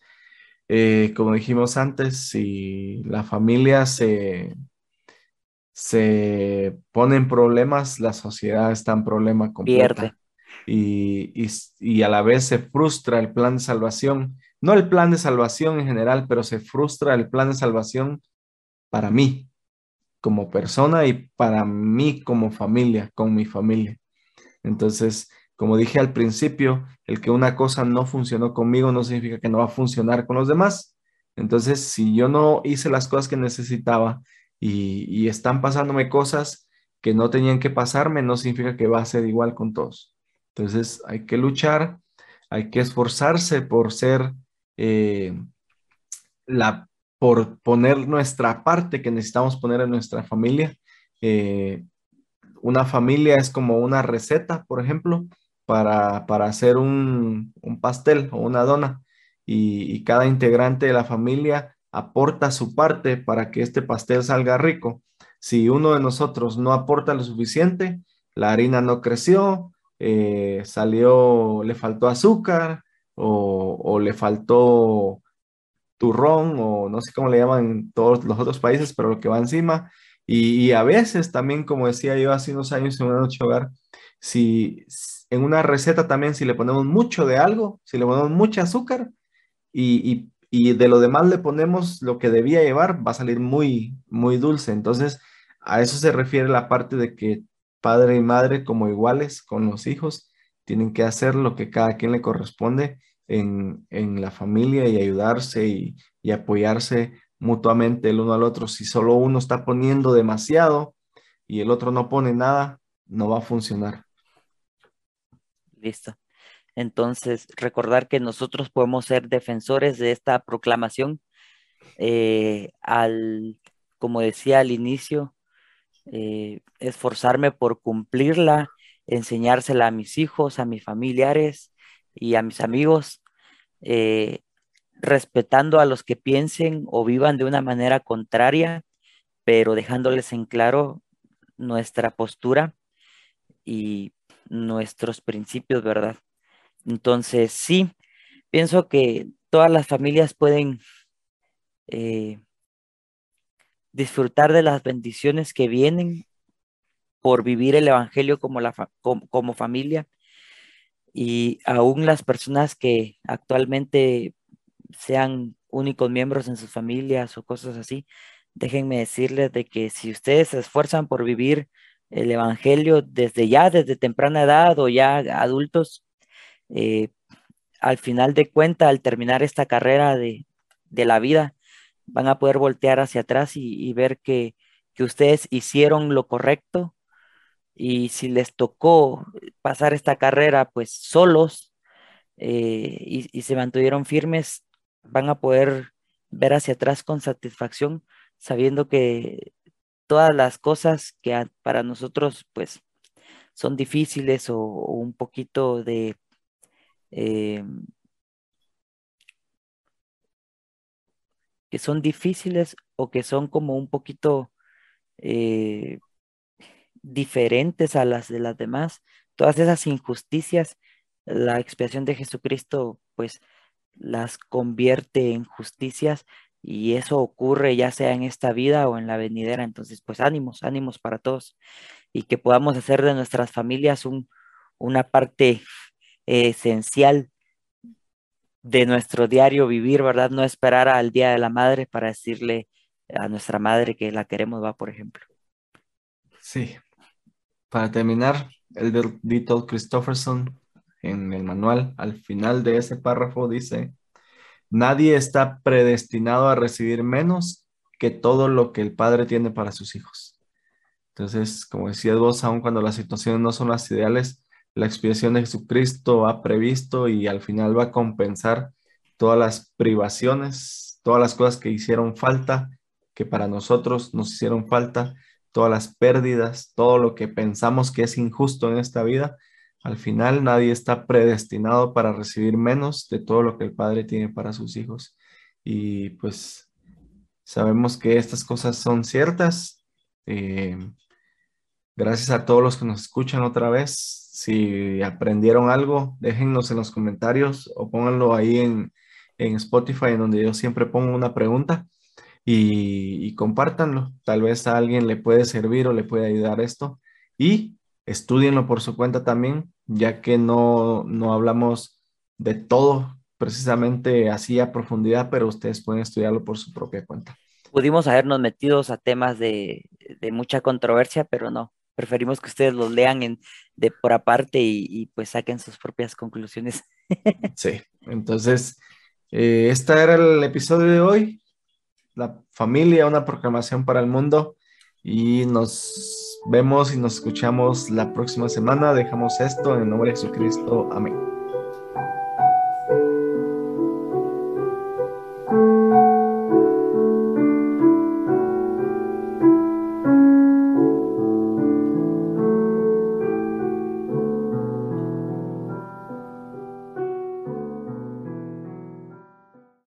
eh, como dijimos antes, si la familia se, se ponen problemas, la sociedad está en problema completa. Y, y, a la vez se frustra el plan de salvación. No el plan de salvación en general, pero se frustra el plan de salvación para mí como persona y para mí como familia, con mi familia. Entonces, como dije al principio, el que una cosa no funcionó conmigo no significa que no va a funcionar con los demás. Entonces, si yo no hice las cosas que necesitaba y, están pasándome cosas que no tenían que pasarme, no significa que va a ser igual con todos. Entonces, hay que luchar, hay que esforzarse por ser eh, la, por poner nuestra parte que necesitamos poner en nuestra familia. Eh, una familia es como una receta, por ejemplo, para, hacer un, pastel o una dona y, cada integrante de la familia aporta su parte para que este pastel salga rico. Si uno de nosotros no aporta lo suficiente, la harina no creció, eh, salió, le faltó azúcar o, le faltó turrón o no sé cómo le llaman todos los otros países, pero lo que va encima. Y, y, a veces también, como decía yo hace unos años en una noche hogar, si en una receta también, si le ponemos mucho de algo, si le ponemos mucho azúcar y, de lo demás le ponemos lo que debía llevar, va a salir muy, muy dulce. Entonces, a eso se refiere la parte de que padre y madre como iguales con los hijos tienen que hacer lo que cada quien le corresponde en, la familia y ayudarse y, apoyarse mutuamente el uno al otro. Si solo uno está poniendo demasiado y el otro no pone nada, no va a funcionar. Listo. Entonces, recordar que nosotros podemos ser defensores de esta proclamación. Eh, al, como decía al inicio, eh, esforzarme por cumplirla, enseñársela a mis hijos, a mis familiares y a mis amigos, eh, respetando a los que piensen o vivan de una manera contraria, pero dejándoles en claro nuestra postura y nuestros principios, ¿verdad? Entonces, sí, pienso que todas las familias pueden eh, disfrutar de las bendiciones que vienen por vivir el Evangelio como, la como, familia y aún las personas que actualmente sean únicos miembros en sus familias o cosas así, déjenme decirles de que si ustedes se esfuerzan por vivir el Evangelio desde ya, desde temprana edad o ya adultos, eh, al final de cuenta, al terminar esta carrera de, la vida, van a poder voltear hacia atrás y, ver que, ustedes hicieron lo correcto y si les tocó pasar esta carrera pues solos eh, y, y se mantuvieron firmes, van a poder ver hacia atrás con satisfacción sabiendo que todas las cosas que para nosotros pues son difíciles o, un poquito de eh, que son difíciles o que son como un poquito eh, diferentes a las de las demás, todas esas injusticias, la expiación de Jesucristo pues las convierte en justicias y eso ocurre ya sea en esta vida o en la venidera. Entonces, pues ánimos, ánimos para todos y que podamos hacer de nuestras familias un, una parte esencial de nuestro diario vivir, ¿verdad? No esperar al Día de la Madre para decirle a nuestra madre que la queremos, va, por ejemplo. Sí. Para terminar, el Dito Christopherson en el manual, al final de ese párrafo dice, Nadie está predestinado a recibir menos que todo lo que el Padre tiene para sus hijos. Entonces, como decías vos, aun cuando las situaciones no son las ideales, la expiación de Jesucristo ha previsto y al final va a compensar todas las privaciones, todas las cosas que hicieron falta, que para nosotros nos hicieron falta, todas las pérdidas, todo lo que pensamos que es injusto en esta vida, al final nadie está predestinado para recibir menos de todo lo que el Padre tiene para sus hijos. Y pues sabemos que estas cosas son ciertas. Eh, gracias a todos los que nos escuchan otra vez. Si aprendieron algo, déjennos en los comentarios o pónganlo ahí en, en Spotify, en donde yo siempre pongo una pregunta. Y, y compártanlo. Tal vez a alguien le puede servir o le puede ayudar esto. Y estudienlo por su cuenta también, ya que no, no hablamos de todo precisamente así a profundidad, pero ustedes pueden estudiarlo por su propia cuenta. Pudimos habernos metidos a temas de, de mucha controversia, pero no. Preferimos que ustedes los lean en, de por aparte y, y pues saquen sus propias conclusiones. Sí, entonces, eh, este era el episodio de hoy. La familia, una proclamación para el mundo. Y nos vemos y nos escuchamos la próxima semana. Dejamos esto en el nombre de Jesucristo. Amén.